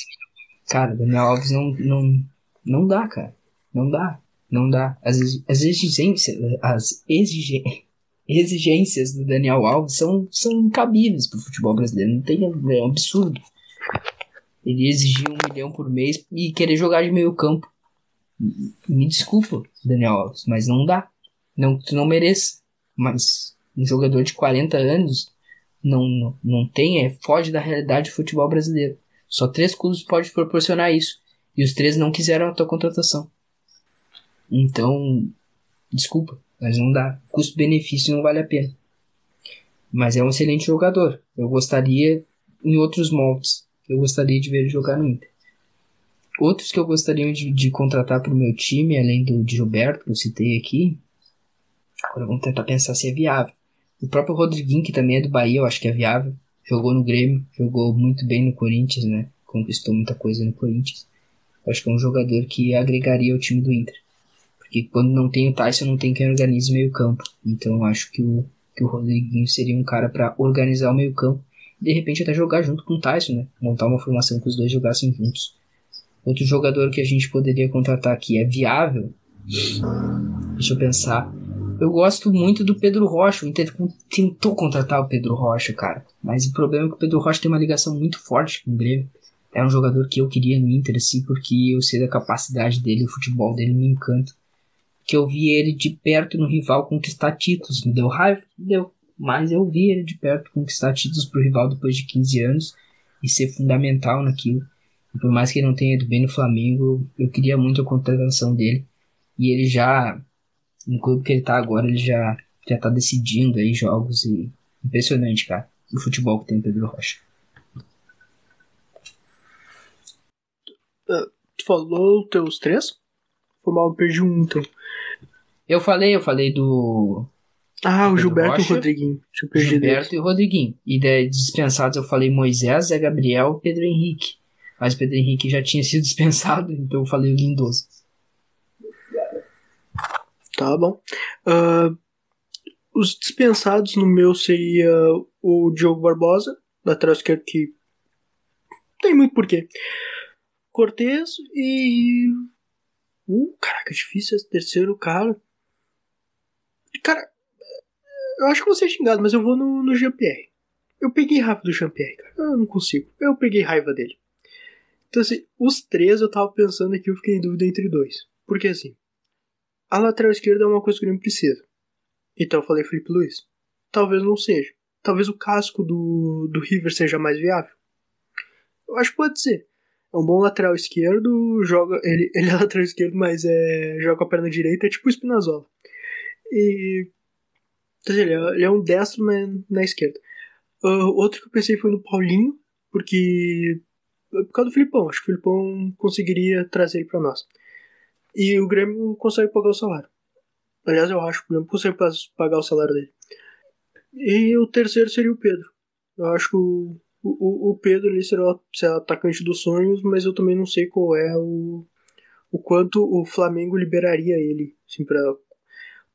cara, Daniel Alves não, não, não dá, cara. Não dá. Não dá. As, as exigências, as exigências exigências do Daniel Alves são, são incabíveis pro futebol brasileiro. Não tem, é um absurdo. Ele exigir um milhão por mês e querer jogar de meio campo. Me desculpa, Daniel Alves, mas não dá. Não, tu não merece. Mas um jogador de 40 anos não, não, não tem, é, foge da realidade do futebol brasileiro. Só três clubes podem proporcionar isso. E os três não quiseram a tua contratação. Então, desculpa. Mas não dá. Custo-benefício não vale a pena. Mas é um excelente jogador. Eu gostaria em outros moldes. Eu gostaria de ver ele jogar no Inter. Outros que eu gostaria de, de contratar para o meu time, além do Gilberto, que eu citei aqui. Agora vamos tentar pensar se é viável. O próprio Rodriguinho, que também é do Bahia, eu acho que é viável. Jogou no Grêmio, jogou muito bem no Corinthians, né? Conquistou muita coisa no Corinthians. Eu acho que é um jogador que agregaria ao time do Inter. Porque quando não tem o Tyson, não tem quem organize o meio campo. Então acho que o, que o Rodriguinho seria um cara para organizar o meio campo. E de repente até jogar junto com o Tyson, né? Montar uma formação que os dois jogassem juntos. Outro jogador que a gente poderia contratar aqui é viável. Deixa eu pensar. Eu gosto muito do Pedro Rocha. O Inter tentou contratar o Pedro Rocha, cara. Mas o problema é que o Pedro Rocha tem uma ligação muito forte com o Grêmio. É um jogador que eu queria no Inter, assim, porque eu sei da capacidade dele, o futebol dele me encanta que eu vi ele de perto no rival conquistar títulos. Me deu raiva? Deu. Mas eu vi ele de perto conquistar títulos pro rival depois de 15 anos e ser fundamental naquilo. E por mais que ele não tenha ido bem no Flamengo, eu queria muito a contratação dele. E ele já, no clube que ele tá agora, ele já, já tá decidindo aí jogos e impressionante, cara, o futebol que tem o Pedro Rocha. Uh, tu falou teus três? Foi mal, perdi um então. Eu falei, eu falei do. Ah, o Gilberto Rocha, e o Rodriguinho. Gilberto e o Rodriguinho. E de dispensados eu falei Moisés, Zé Gabriel e Pedro Henrique. Mas Pedro Henrique já tinha sido dispensado, então eu falei o Lindoso. Tá bom. Uh, os dispensados no meu seria o Diogo Barbosa, lateral esquerdo que tem muito porquê. Cortez e. Uh, caraca, difícil esse terceiro cara. Cara, eu acho que vou ser xingado, mas eu vou no, no GPR. Eu peguei raiva do Jean-Pierre, cara. Eu não consigo. Eu peguei raiva dele. Então, assim, os três eu tava pensando aqui, eu fiquei em dúvida entre dois. Porque, assim, a lateral esquerda é uma coisa que o Grêmio precisa. Então eu falei Felipe Luiz. Talvez não seja. Talvez o casco do, do River seja mais viável. Eu acho que pode ser. É um bom lateral esquerdo, joga. Ele, ele é lateral esquerdo, mas é, joga com a perna direita, é tipo o Spinazzola. E. Ele, é, ele é um destro na, na esquerda. Uh, outro que eu pensei foi no Paulinho, porque. Por causa do Filipão, acho que o Filipão conseguiria trazer ele pra nós. E o Grêmio consegue pagar o salário. Aliás, eu acho que o Grêmio consegue pagar o salário dele. E o terceiro seria o Pedro. Eu acho que o, o, o Pedro ali será será atacante dos sonhos, mas eu também não sei qual é o, o quanto o Flamengo liberaria ele. Assim, pra,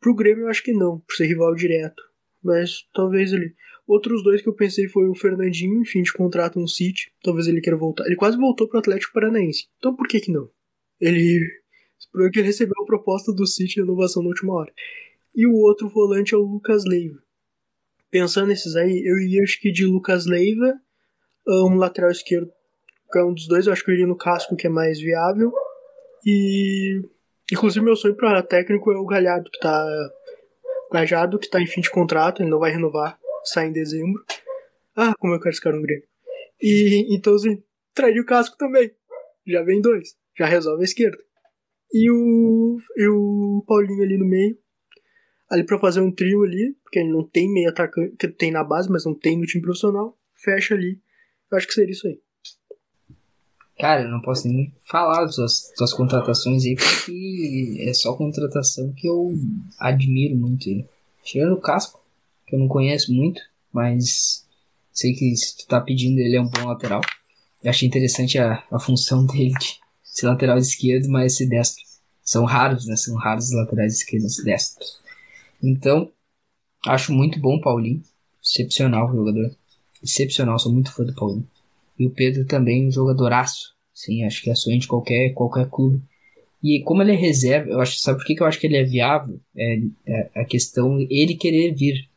pro Grêmio eu acho que não, por ser rival direto. Mas talvez ele. Outros dois que eu pensei foi o Fernandinho, enfim, de contrato no City. Talvez ele queira voltar. Ele quase voltou pro Atlético Paranaense. Então por que que não? Ele. Porque ele recebeu a proposta do City de renovação na última hora. E o outro volante é o Lucas Leiva. Pensando nesses aí, eu iria acho que de Lucas Leiva, um lateral esquerdo, que é um dos dois, eu acho que eu iria no casco, que é mais viável. E. Inclusive, meu sonho para técnico é o Galhardo, que tá. Galhardo, que tá em fim de contrato, ele não vai renovar, sai em dezembro. Ah, como eu quero esse cara no Grêmio. E então, assim, traria o casco também. Já vem dois. Já resolve a esquerda. E o, e o Paulinho ali no meio. Ali pra fazer um trio ali, porque ele não tem meio atacante, que tem na base, mas não tem no time profissional. Fecha ali. Eu acho que seria isso aí. Cara, eu não posso nem falar das suas, suas contratações aí, porque é só contratação que eu admiro muito ele. Tirando o casco, que eu não conheço muito, mas sei que se tu tá pedindo ele é um bom lateral. Eu achei interessante a, a função dele de ser lateral esquerdo, mas ser destro. São raros, né? São raros os laterais esquerdos destros. Então, acho muito bom o Paulinho. Excepcional o jogador. Excepcional, sou muito fã do Paulinho. E o Pedro também, um jogadoraço. Sim, acho que é sonho de qualquer, qualquer clube. E como ele é reserva, eu acho, sabe por que, que eu acho que ele é viável? É, é a questão ele querer vir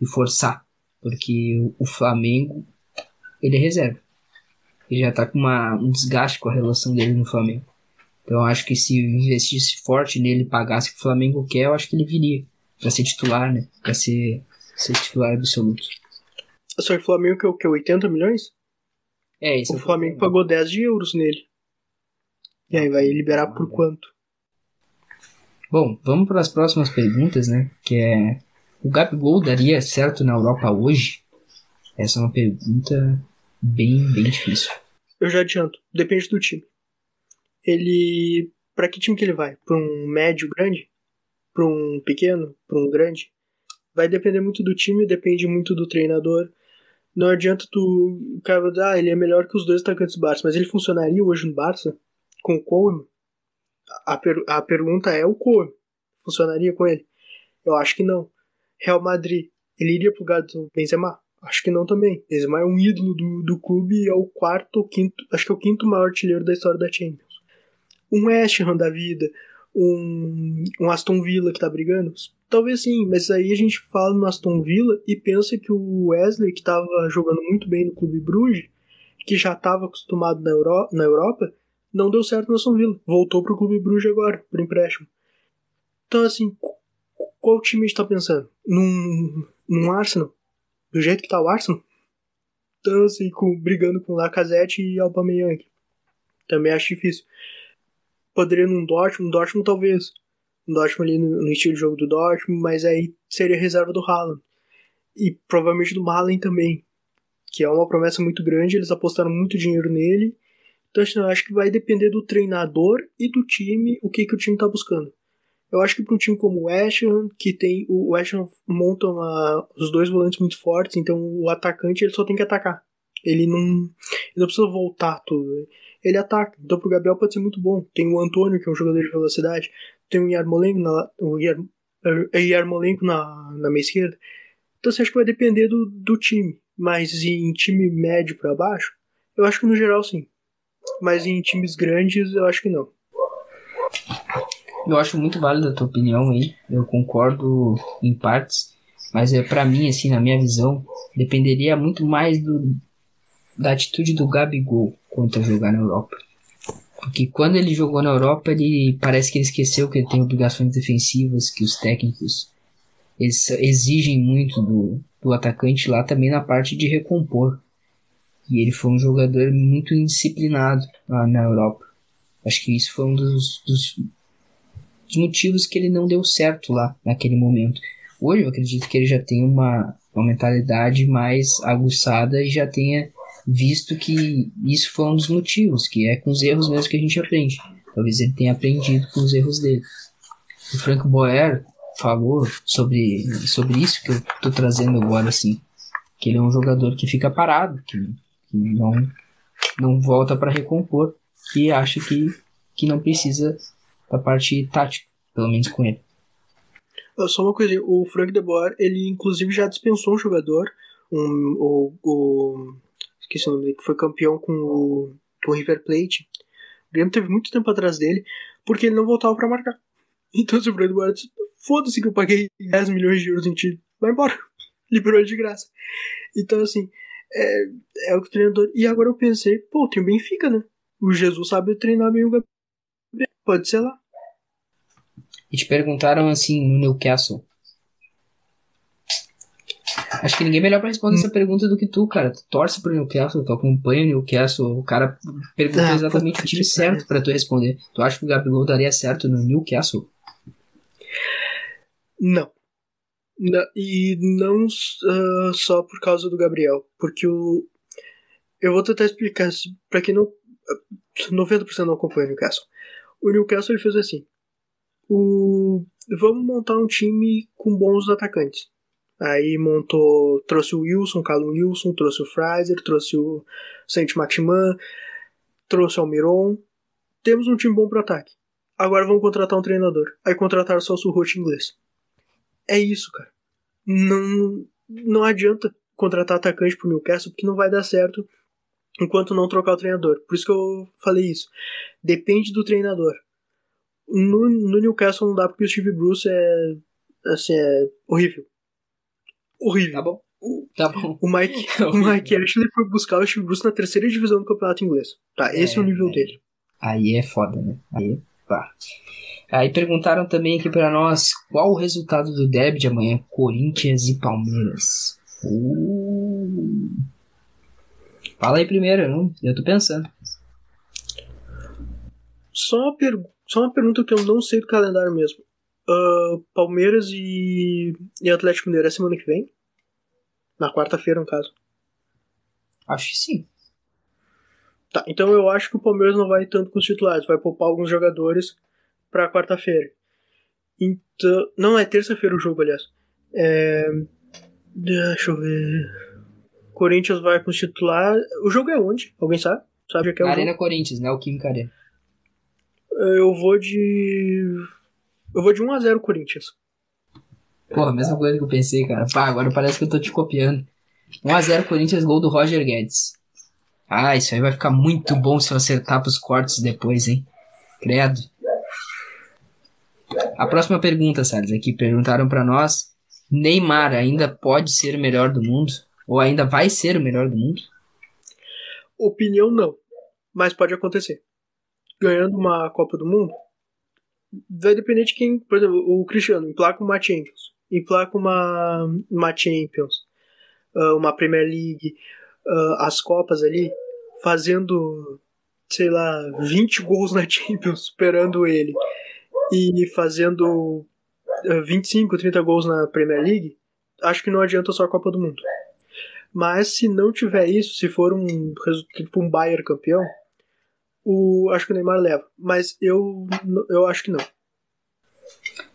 e forçar. Porque o, o Flamengo, ele é reserva. Ele já tá com uma, um desgaste com a relação dele no Flamengo. Então eu acho que se investisse forte nele pagasse o que o Flamengo quer, eu acho que ele viria para ser titular, né? Pra ser, ser titular absoluto. Só que o Flamengo que é o que? 80 milhões? É, isso O Flamengo pagou 10 de euros nele. E aí vai liberar por quanto? Bom, vamos para as próximas perguntas, né? Que é: o Gabigol daria certo na Europa hoje? Essa é uma pergunta bem, bem difícil. Eu já adianto, depende do time. Ele. Pra que time que ele vai? Pra um médio grande? Pra um pequeno? Pra um grande? Vai depender muito do time, depende muito do treinador. Não adianta tu. O cara ah, ele é melhor que os dois atacantes do Barça, mas ele funcionaria hoje no Barça? Com o Coleman? A, per, a pergunta é o Coleman. Funcionaria com ele? Eu acho que não. Real Madrid, ele iria pro lugar do Benzema? Acho que não também. Benzema é um ídolo do, do clube e é o quarto ou quinto, acho que é o quinto maior artilheiro da história da Champions. Um West Ham da vida, um, um Aston Villa que tá brigando, talvez sim, mas aí a gente fala no Aston Villa e pensa que o Wesley, que tava jogando muito bem no clube Bruges, que já estava acostumado na, Euro na Europa, não deu certo no Aston Villa. Voltou pro clube Bruges agora, por empréstimo. Então, assim, qual time a gente tá pensando? Num, num Arsenal? do jeito que tá o Arsenal, então, assim, com, brigando com Lacazette e Aubameyang. Também acho difícil. Poderia num Dortmund, Dortmund talvez. Um Dortmund ali no, no, estilo de jogo do Dortmund, mas aí seria reserva do Haaland. E provavelmente do Malen também, que é uma promessa muito grande, eles apostaram muito dinheiro nele. Então assim, eu acho que vai depender do treinador e do time, o que, que o time tá buscando. Eu acho que para um time como o West que tem o West monta uma, os dois volantes muito fortes, então o atacante ele só tem que atacar. Ele não, ele não precisa voltar tudo. Ele ataca. Então pro Gabriel pode ser muito bom. Tem o Antônio, que é um jogador de velocidade. Tem o Yarmolenko na, o Yarmolenko na, na meia esquerda. Então você acha que vai depender do, do time. Mas em time médio para baixo, eu acho que no geral sim. Mas em times grandes, eu acho que não. Eu acho muito válida a tua opinião aí. Eu concordo em partes. Mas é para mim, assim, na minha visão, dependeria muito mais do, da atitude do Gabigol quanto a jogar na Europa. Porque quando ele jogou na Europa, ele parece que ele esqueceu que ele tem obrigações defensivas, que os técnicos eles exigem muito do, do atacante lá também na parte de recompor. E ele foi um jogador muito indisciplinado lá na Europa. Acho que isso foi um dos, dos, dos motivos que ele não deu certo lá naquele momento. Hoje eu acredito que ele já tem uma, uma mentalidade mais aguçada e já tenha visto que isso foi um dos motivos, que é com os erros mesmo que a gente aprende. Talvez ele tenha aprendido com os erros dele. O Frank Boer falou sobre, sobre isso que eu tô trazendo agora, assim. Que ele é um jogador que fica parado, que, que não, não volta para recompor, e acha que, que não precisa da parte tática, pelo menos com ele. Só uma coisa, o Frank de Boer, ele inclusive já dispensou um jogador, um, o, o esqueci o nome dele, que foi campeão com o, com o River Plate. O Grêmio teve muito tempo atrás dele, porque ele não voltava para marcar. Então o de Boer disse, foda-se que eu paguei 10 milhões de euros em ti, vai embora. Liberou ele de graça. Então assim, é, é o que o treinador... E agora eu pensei, pô, tem o Benfica, né? O Jesus sabe treinar bem o Gabriel. Pode ser lá. E te perguntaram assim no Newcastle. Acho que ninguém é melhor pra responder hum. essa pergunta do que tu, cara. Tu torce pro Newcastle, tu acompanha o Newcastle. O cara perguntou ah, exatamente o time certo para tu responder. Tu acha que o Gabigol daria certo no Newcastle? Não. não e não uh, só por causa do Gabriel. Porque o. Eu vou tentar explicar para quem não. 90% não acompanha o Newcastle. O Newcastle ele fez assim: o, vamos montar um time com bons atacantes. Aí montou, trouxe o Wilson, Callum Wilson, trouxe o Fraser, trouxe o Saint Maximan, trouxe o Almiron. Temos um time bom pro ataque. Agora vamos contratar um treinador. Aí contrataram só o Surrote inglês. É isso, cara. Não, não adianta contratar atacante pro Newcastle porque não vai dar certo enquanto não trocar o treinador. Por isso que eu falei isso. Depende do treinador. No, no Newcastle não dá porque o Steve Bruce é. Assim, é horrível. Horrível. Tá bom. Tá bom. O Mike, o Mike Ashley foi buscar o Steve Bruce na terceira divisão do campeonato inglês. Tá, esse é, é o nível é. dele. Aí é foda, né? Aí, pá. Aí perguntaram também aqui para nós qual o resultado do derby de amanhã, Corinthians e Palmeiras. Uh. Fala aí primeiro, não? eu tô pensando. Só uma só uma pergunta que eu não sei do calendário mesmo. Uh, Palmeiras e, e Atlético Mineiro é semana que vem? Na quarta-feira, no caso. Acho que sim. Tá, então eu acho que o Palmeiras não vai tanto com os titulares, vai poupar alguns jogadores pra quarta-feira. Então. Não, é terça-feira o jogo, aliás. É. Deixa eu ver. Corinthians vai com os titulares. O jogo é onde? Alguém sabe? Sabe que é o Arena jogo? Corinthians, né? O Química Arena. Eu vou de. Eu vou de 1x0 Corinthians. Porra, mesma coisa que eu pensei, cara. Pá, agora parece que eu tô te copiando. 1x0 Corinthians, gol do Roger Guedes. Ah, isso aí vai ficar muito bom se eu acertar pros cortes depois, hein? Credo. A próxima pergunta, Salles, aqui perguntaram para nós: Neymar ainda pode ser o melhor do mundo? Ou ainda vai ser o melhor do mundo? Opinião não, mas pode acontecer ganhando uma Copa do Mundo, vai depender de quem, por exemplo, o Cristiano emplaca uma Champions, emplaca uma, uma Champions, ah, uma Premier League, ah, as Copas ali, fazendo, sei lá, 20 gols na Champions, superando ele, e fazendo 25, ah, 30 gols na Premier League, acho que não adianta só a Copa do Mundo. Mas se não tiver isso, se for um, tipo um Bayern campeão, o, acho que o Neymar leva. Mas eu, eu acho que não.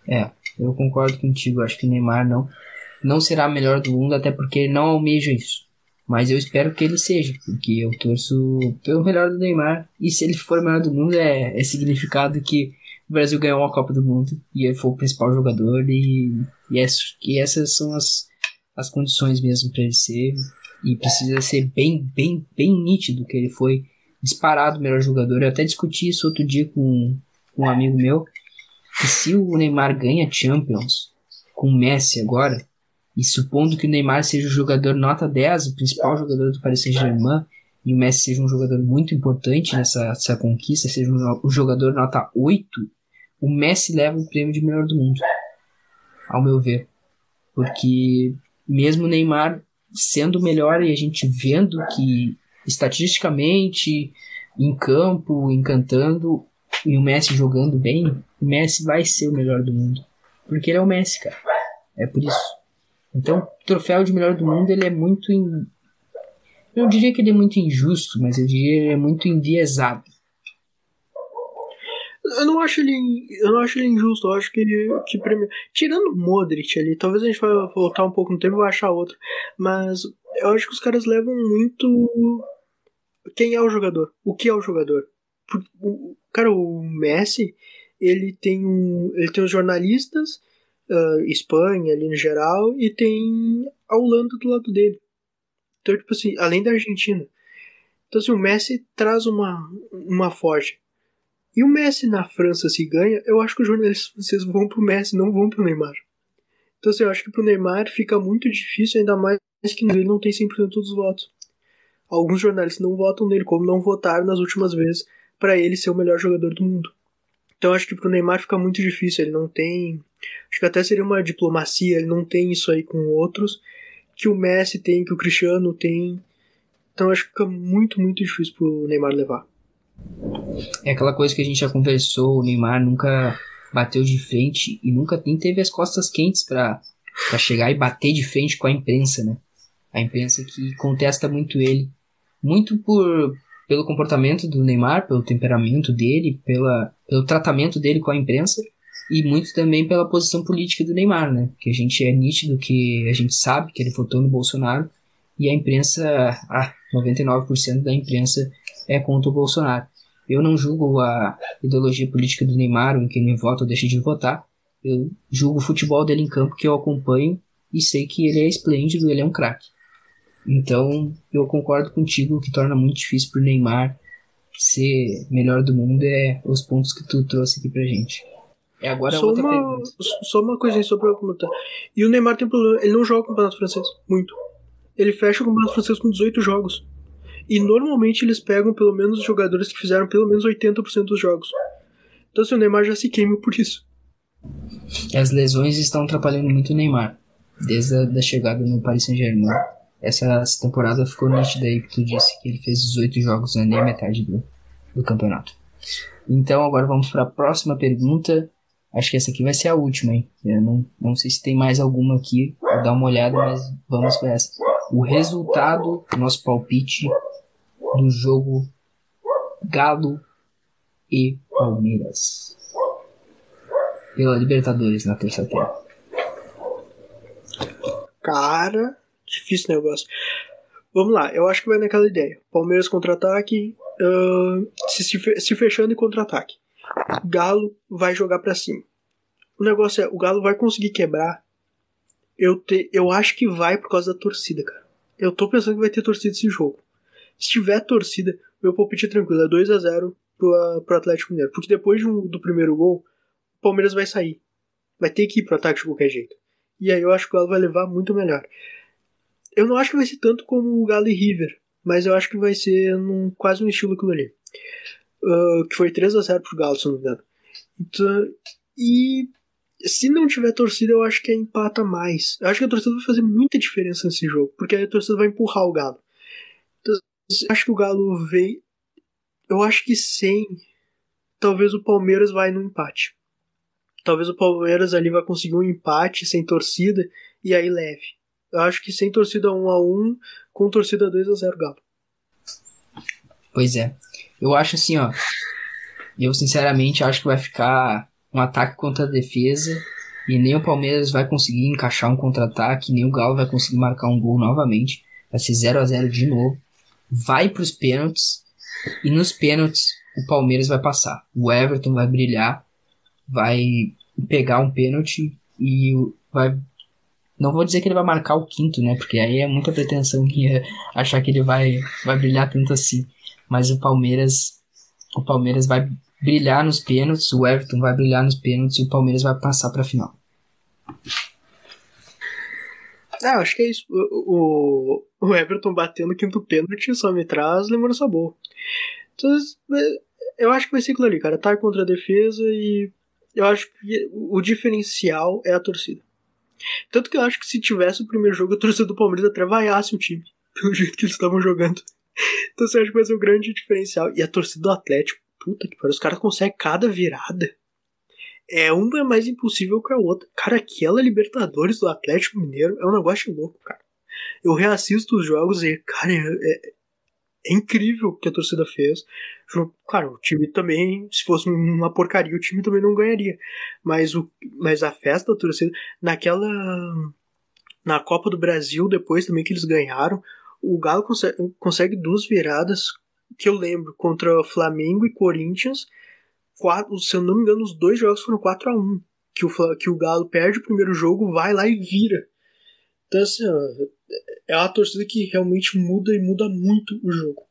É, eu concordo contigo. Acho que o Neymar não, não será o melhor do mundo, até porque ele não almeja isso. Mas eu espero que ele seja, porque eu torço pelo melhor do Neymar. E se ele for o melhor do mundo, é, é significado que o Brasil ganhou uma Copa do Mundo e ele foi o principal jogador. E, e, é, e essas são as, as condições mesmo para ele ser. E precisa ser bem, bem, bem nítido que ele foi disparado o melhor jogador. Eu até discuti isso outro dia com, com um amigo meu. Que se o Neymar ganha Champions com o Messi agora, e supondo que o Neymar seja o jogador nota 10, o principal jogador do Paris Saint-Germain, e o Messi seja um jogador muito importante nessa, nessa conquista, seja um, um jogador nota 8, o Messi leva o prêmio de melhor do mundo, ao meu ver. Porque mesmo o Neymar sendo melhor e a gente vendo que estatisticamente, em campo, encantando, e o Messi jogando bem, o Messi vai ser o melhor do mundo. Porque ele é o Messi, cara. É por isso. Então, o troféu de melhor do mundo ele é muito. In... Eu não diria que ele é muito injusto, mas eu diria que ele é muito enviesado. Eu não acho ele, eu não acho ele injusto, eu acho que ele que prêmio. Tirando o Modric ali, talvez a gente vai voltar um pouco no tempo e vai achar outro. Mas eu acho que os caras levam muito. Quem é o jogador? O que é o jogador? O, cara, o Messi, ele tem um. Ele tem os jornalistas uh, Espanha ali no geral, e tem a Holanda do lado dele. Então, tipo assim, além da Argentina. Então, assim, o Messi traz uma, uma forte. E o Messi na França se ganha, eu acho que os jornalistas franceses vão pro Messi, não vão pro Neymar. Então, assim, eu acho que pro Neymar fica muito difícil, ainda mais que ele não tem 100% dos votos. Alguns jornalistas não votam nele, como não votaram nas últimas vezes para ele ser o melhor jogador do mundo. Então, acho que pro Neymar fica muito difícil, ele não tem Acho que até seria uma diplomacia, ele não tem isso aí com outros, que o Messi tem, que o Cristiano tem. Então acho que fica muito, muito difícil pro Neymar levar. É aquela coisa que a gente já conversou, o Neymar nunca bateu de frente e nunca teve as costas quentes para chegar e bater de frente com a imprensa, né? A imprensa que contesta muito ele, muito por pelo comportamento do Neymar, pelo temperamento dele, pela, pelo tratamento dele com a imprensa e muito também pela posição política do Neymar, né? Que a gente é nítido que a gente sabe que ele votou no Bolsonaro e a imprensa, ah, 99% da imprensa é contra o Bolsonaro. Eu não julgo a ideologia política do Neymar, em quem ele vota ou deixa de votar. Eu julgo o futebol dele em campo que eu acompanho e sei que ele é esplêndido, ele é um craque. Então, eu concordo contigo, o que torna muito difícil pro Neymar ser melhor do mundo é os pontos que tu trouxe aqui pra gente. É agora só outra uma, pergunta. Só uma coisinha só pra comentar. E o Neymar tem um problema, ele não joga o Campeonato Francês, muito. Ele fecha o Campeonato Francês com 18 jogos. E normalmente eles pegam pelo menos jogadores que fizeram pelo menos 80% dos jogos. Então assim, o Neymar já se queima por isso. As lesões estão atrapalhando muito o Neymar. Desde a da chegada no Paris Saint-Germain. Essa, essa temporada ficou nítida aí que tu disse que ele fez 18 jogos, não é nem a metade do, do campeonato. Então agora vamos para a próxima pergunta Acho que essa aqui vai ser a última, hein? Eu não, não sei se tem mais alguma aqui. Vou dar uma olhada, mas vamos para essa. O resultado, nosso palpite do jogo Galo e Palmeiras. Pela Libertadores na terça-feira. Cara, difícil negócio. Vamos lá, eu acho que vai naquela ideia. Palmeiras contra-ataque, uh, se, se fechando em contra-ataque. Galo vai jogar para cima. O negócio é, o Galo vai conseguir quebrar. Eu, te, eu acho que vai por causa da torcida, cara. Eu tô pensando que vai ter torcida esse jogo. Se tiver torcida, meu palpite é tranquilo, é 2 a 0 pro, pro Atlético Mineiro. Porque depois um, do primeiro gol, o Palmeiras vai sair. Vai ter que ir pro ataque de qualquer jeito. E aí eu acho que o Galo vai levar muito melhor. Eu não acho que vai ser tanto como o Galo e River, mas eu acho que vai ser num, quase um estilo aquilo ali uh, que foi 3 a 0 pro Galo, se não me engano. Então, e se não tiver torcida, eu acho que empata mais. Eu acho que a torcida vai fazer muita diferença nesse jogo, porque a torcida vai empurrar o Galo. Então, eu acho que o Galo veio. Eu acho que sem. Talvez o Palmeiras vai no empate. Talvez o Palmeiras ali vai conseguir um empate sem torcida e aí leve. Acho que sem torcida 1 a 1 com torcida 2 a 0 Galo. Pois é. Eu acho assim, ó. Eu sinceramente acho que vai ficar um ataque contra a defesa. E nem o Palmeiras vai conseguir encaixar um contra-ataque, nem o Galo vai conseguir marcar um gol novamente. Vai ser 0 a 0 de novo. Vai para os pênaltis. E nos pênaltis o Palmeiras vai passar. O Everton vai brilhar. Vai pegar um pênalti e vai. Não vou dizer que ele vai marcar o quinto, né? Porque aí é muita pretensão que achar que ele vai, vai brilhar tanto assim mas o Palmeiras o Palmeiras vai brilhar nos pênaltis, o Everton vai brilhar nos pênaltis e o Palmeiras vai passar para a final. Ah, acho que é isso. O, o, o Everton batendo o quinto pênalti só me traz lembrança boa. Então, eu acho que vai ser aquilo ali, cara. Tá contra a defesa e eu acho que o diferencial é a torcida. Tanto que eu acho que se tivesse o primeiro jogo, a torcida do Palmeiras até vaiasse o time, pelo jeito que eles estavam jogando. Então você acha que vai ser o grande diferencial. E a torcida do Atlético, puta que pariu, os caras conseguem cada virada. É uma mais impossível que a outra. Cara, aquela Libertadores do Atlético Mineiro é um negócio louco, cara. Eu reassisto os jogos e, cara, é, é, é incrível o que a torcida fez. Claro, o time também, se fosse uma porcaria, o time também não ganharia. Mas, o, mas a festa da torcida, naquela. Na Copa do Brasil, depois também que eles ganharam, o Galo consegue, consegue duas viradas que eu lembro contra Flamengo e Corinthians. Quatro, se eu não me engano, os dois jogos foram 4 a 1 que o, que o Galo perde o primeiro jogo, vai lá e vira. Então, assim, é uma torcida que realmente muda e muda muito o jogo.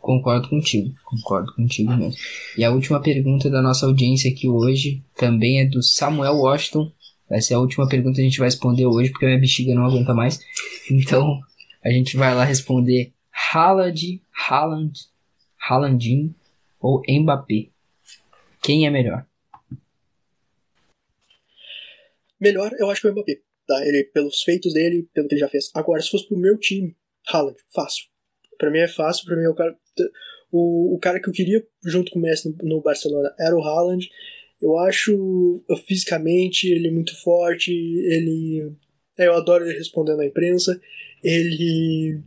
Concordo contigo, concordo contigo mesmo. E a última pergunta da nossa audiência aqui hoje também é do Samuel Washington. Essa é a última pergunta que a gente vai responder hoje, porque a minha bexiga não aguenta mais. Então, a gente vai lá responder Haaland, Haaland, Haalandinho ou Mbappé. Quem é melhor? Melhor, eu acho que é o Mbappé. Tá? Ele, pelos feitos dele, pelo que ele já fez. Agora, se fosse pro meu time, Haaland, fácil. Pra mim é fácil, pra mim é o cara. O, o cara que eu queria junto com o Messi no, no Barcelona era o Haaland. Eu acho fisicamente ele é muito forte, ele. Eu adoro ele respondendo à imprensa. Ele.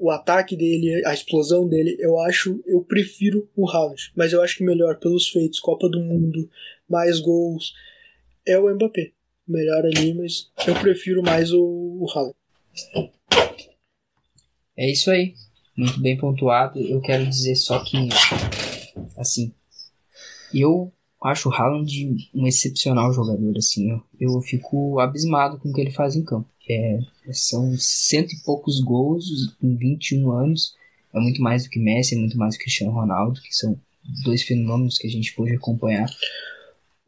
O ataque dele, a explosão dele, eu acho. Eu prefiro o Haaland. Mas eu acho que melhor pelos feitos, Copa do Mundo, mais gols, é o Mbappé melhor ali, mas eu prefiro mais o, o. É isso aí. Muito bem pontuado. Eu quero dizer só que, assim, eu acho o Haaland um excepcional jogador, assim. Eu, eu fico abismado com o que ele faz em campo. É, são cento e poucos gols em 21 anos. É muito mais do que Messi, é muito mais do que Cristiano Ronaldo, que são dois fenômenos que a gente pôde acompanhar.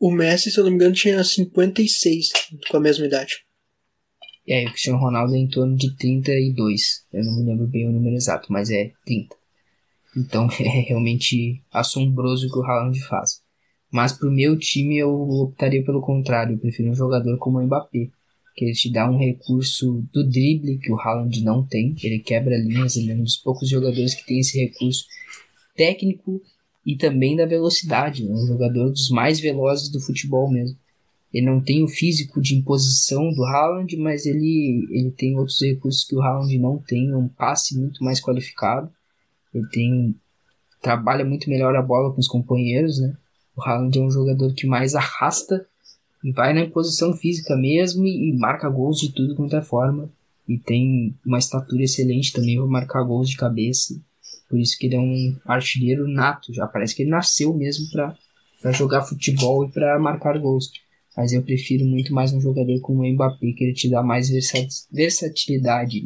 O Messi, se eu não me engano, tinha 56 com a mesma idade. É, o Cristiano Ronaldo é em torno de 32. Eu não me lembro bem o número exato, mas é 30. Então é realmente assombroso o que o Haaland faz. Mas pro meu time eu optaria pelo contrário. Eu prefiro um jogador como o Mbappé. Que ele te dá um recurso do drible que o Haaland não tem. Ele quebra linhas, ele é um dos poucos jogadores que tem esse recurso técnico e também da velocidade. É um jogador dos mais velozes do futebol mesmo. Ele não tem o físico de imposição do Haaland, mas ele, ele tem outros recursos que o Haaland não tem, um passe muito mais qualificado. Ele tem trabalha muito melhor a bola com os companheiros, né? O Haaland é um jogador que mais arrasta e vai na imposição física mesmo e, e marca gols de tudo quanto é forma. E tem uma estatura excelente também para marcar gols de cabeça. Por isso que ele é um artilheiro nato, já parece que ele nasceu mesmo para jogar futebol e para marcar gols. Mas eu prefiro muito mais um jogador como o Mbappé, que ele te dá mais versatilidade.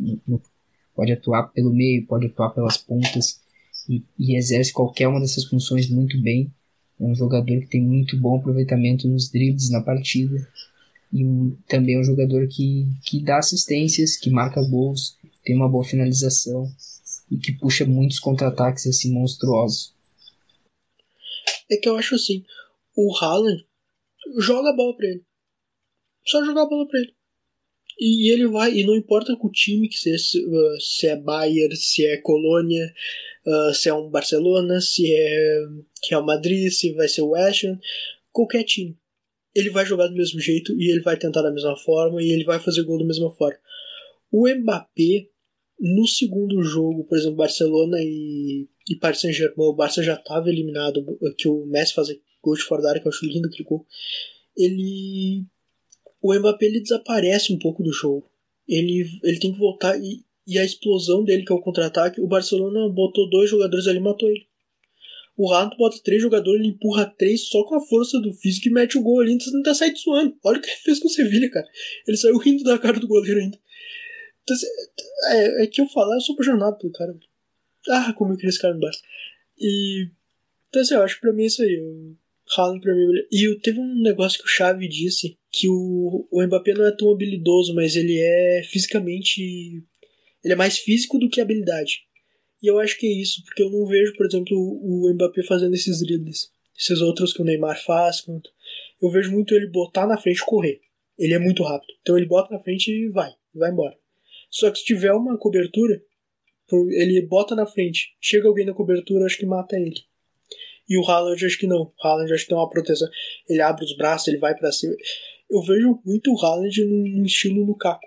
Pode atuar pelo meio, pode atuar pelas pontas e, e exerce qualquer uma dessas funções muito bem. É um jogador que tem muito bom aproveitamento nos dribles na partida. E um, também é um jogador que, que dá assistências, que marca gols, tem uma boa finalização e que puxa muitos contra-ataques assim monstruosos. É que eu acho assim, o Haaland joga a bola pra ele. Só jogar a bola pra ele. E ele vai, e não importa com o time que seja, uh, se é Bayern, se é Colônia, uh, se é um Barcelona, se é Real Madrid, se vai ser o Ham, qualquer time. Ele vai jogar do mesmo jeito e ele vai tentar da mesma forma e ele vai fazer gol da mesma forma. O Mbappé, no segundo jogo, por exemplo, Barcelona e, e Paris Saint-Germain, o Barça já estava eliminado, que o Messi faz gol de fora da área, que eu acho lindo aquele gol. Ele. O Mbappé ele desaparece um pouco do jogo. Ele, ele tem que voltar e, e a explosão dele, que é o contra-ataque, o Barcelona botou dois jogadores ali e matou ele. O Rato bota três jogadores, ele empurra três só com a força do físico e mete o gol ali, então tá saindo suando. Olha o que ele fez com o Sevilha, cara. Ele saiu rindo da cara do goleiro ainda. Então, é, é que eu falar, eu sou apaixonado pelo cara. Ah, como eu queria esse cara no Barça. E. Então, assim, eu acho que pra mim é isso aí. O Haaland pra mim. É e teve um negócio que o Xavi disse, que o, o Mbappé não é tão habilidoso, mas ele é fisicamente. Ele é mais físico do que habilidade. E eu acho que é isso, porque eu não vejo, por exemplo, o Mbappé fazendo esses dribles. Esses outros que o Neymar faz. Eu vejo muito ele botar na frente e correr. Ele é muito rápido. Então ele bota na frente e vai. Vai embora. Só que se tiver uma cobertura, ele bota na frente. Chega alguém na cobertura, acho que mata ele. E o Haaland acho que não. O Haaland acho que tem uma proteção. Ele abre os braços, ele vai para cima. Eu vejo muito o Haaland no estilo Lukaku.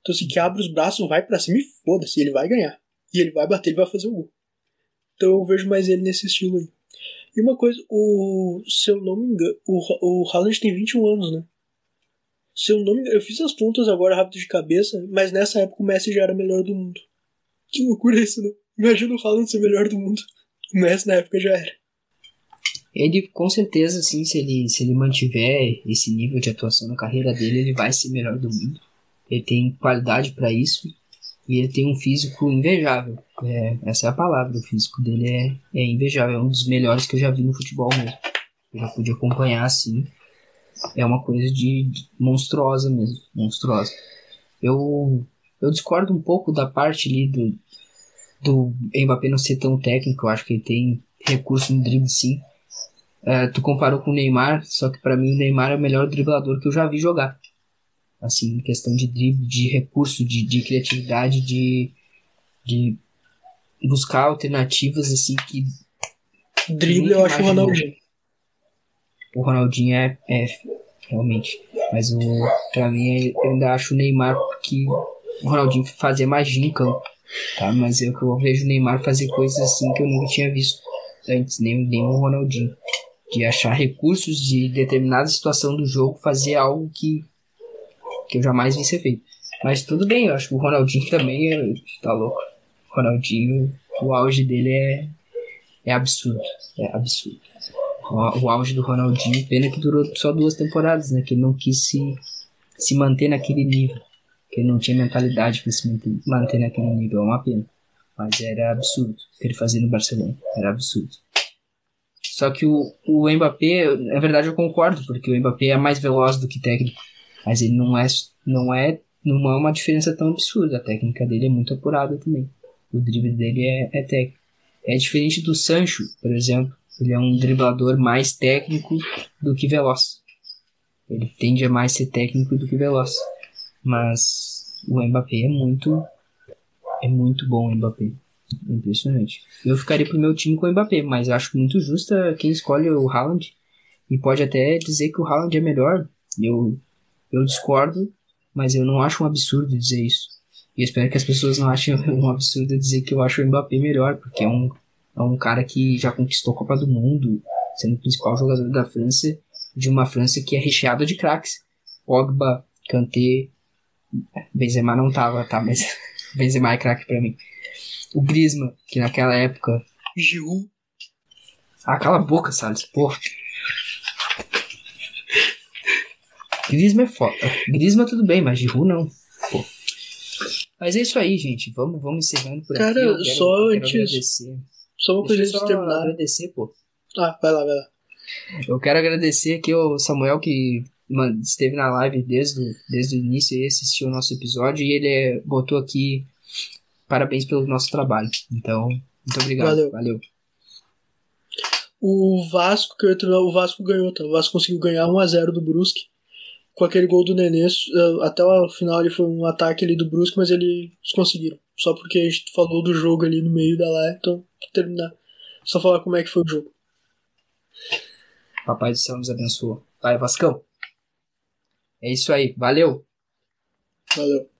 Então assim, que abre os braços, vai para cima e foda-se, ele vai ganhar. E ele vai bater, ele vai fazer o gol. Então eu vejo mais ele nesse estilo aí. E uma coisa, o, se eu não me engano, o, o Haaland tem 21 anos, né? Se eu não me eu fiz as contas agora rápido de cabeça, mas nessa época o Messi já era melhor do mundo. Que loucura isso, né? Imagina o Haaland ser melhor do mundo. O Messi na época já era. Ele, com certeza, sim, se ele, se ele mantiver esse nível de atuação na carreira dele, ele vai ser melhor do mundo. Ele tem qualidade para isso. E ele tem um físico invejável. É, essa é a palavra. O físico dele é, é invejável. É um dos melhores que eu já vi no futebol mesmo. Eu já pude acompanhar assim. É uma coisa de, de monstruosa mesmo. Monstruosa. Eu, eu discordo um pouco da parte ali do, do Mbappé não ser tão técnico. Eu acho que ele tem recurso no drible sim. É, tu comparou com o Neymar, só que para mim o Neymar é o melhor driblador que eu já vi jogar assim, em questão de drible, de recurso, de, de criatividade, de, de buscar alternativas, assim, que... Drible eu acho o Ronaldinho. O Ronaldinho é, é realmente, mas o, pra mim eu ainda acho o Neymar porque o Ronaldinho fazia magia em campo, tá? Mas eu, eu vejo o Neymar fazer coisas assim que eu nunca tinha visto antes, nem, nem o Ronaldinho. De achar recursos de determinada situação do jogo, fazer algo que que eu jamais vi ser feito. Mas tudo bem, eu acho que o Ronaldinho também é, tá louco. O Ronaldinho, o auge dele é, é absurdo. É absurdo. O, o auge do Ronaldinho, pena que durou só duas temporadas, né? Que ele não quis se, se manter naquele nível. Que ele não tinha mentalidade para se manter, naquele nível. É uma pena. Mas era absurdo o que ele fazia no Barcelona. Era absurdo. Só que o, o Mbappé, na verdade eu concordo, porque o Mbappé é mais veloz do que técnico. Mas ele não é, não é, não é uma diferença tão absurda. A técnica dele é muito apurada também. O drible dele é, é técnico. É diferente do Sancho, por exemplo. Ele é um driblador mais técnico do que veloz. Ele tende a mais ser técnico do que veloz. Mas o Mbappé é muito é muito bom o Mbappé. Impressionante. Eu ficaria pro meu time com o Mbappé, mas acho muito justa quem escolhe o Haaland. E pode até dizer que o Haaland é melhor. Eu eu discordo, mas eu não acho um absurdo dizer isso. E espero que as pessoas não achem um absurdo dizer que eu acho o Mbappé melhor, porque é um, é um cara que já conquistou a Copa do Mundo, sendo o principal jogador da França, de uma França que é recheada de craques. Pogba, Kanté, Benzema não tava, tá, mas Benzema é craque pra mim. O Griezmann, que naquela época... Giroud. Ah, cala a boca, Salles, porra. Grisma é foda. Grisma tudo bem, mas Giroud não. Pô. Mas é isso aí, gente. Vamos, vamos encerrando por Cara, aqui. Cara, só antes. Agradecer. Só uma coisa de terminar. agradecer, pô. Ah, vai lá, vai lá. Eu quero agradecer aqui ao Samuel que mano, esteve na live desde, desde o início e assistiu o nosso episódio e ele é, botou aqui parabéns pelo nosso trabalho. Então, muito obrigado. Valeu. Valeu. O Vasco, que eu ia treinar, o Vasco ganhou, tá? O Vasco conseguiu ganhar 1x0 do Brusque com aquele gol do Nenê, eh, até o final ele foi um ataque ali do Brusque, mas eles conseguiram. Só porque a gente falou do jogo ali no meio da live, então terminar. Só falar como é que foi o jogo. Papai do céu nos abençoa. Vai, Vascão. É isso aí. Valeu. Valeu.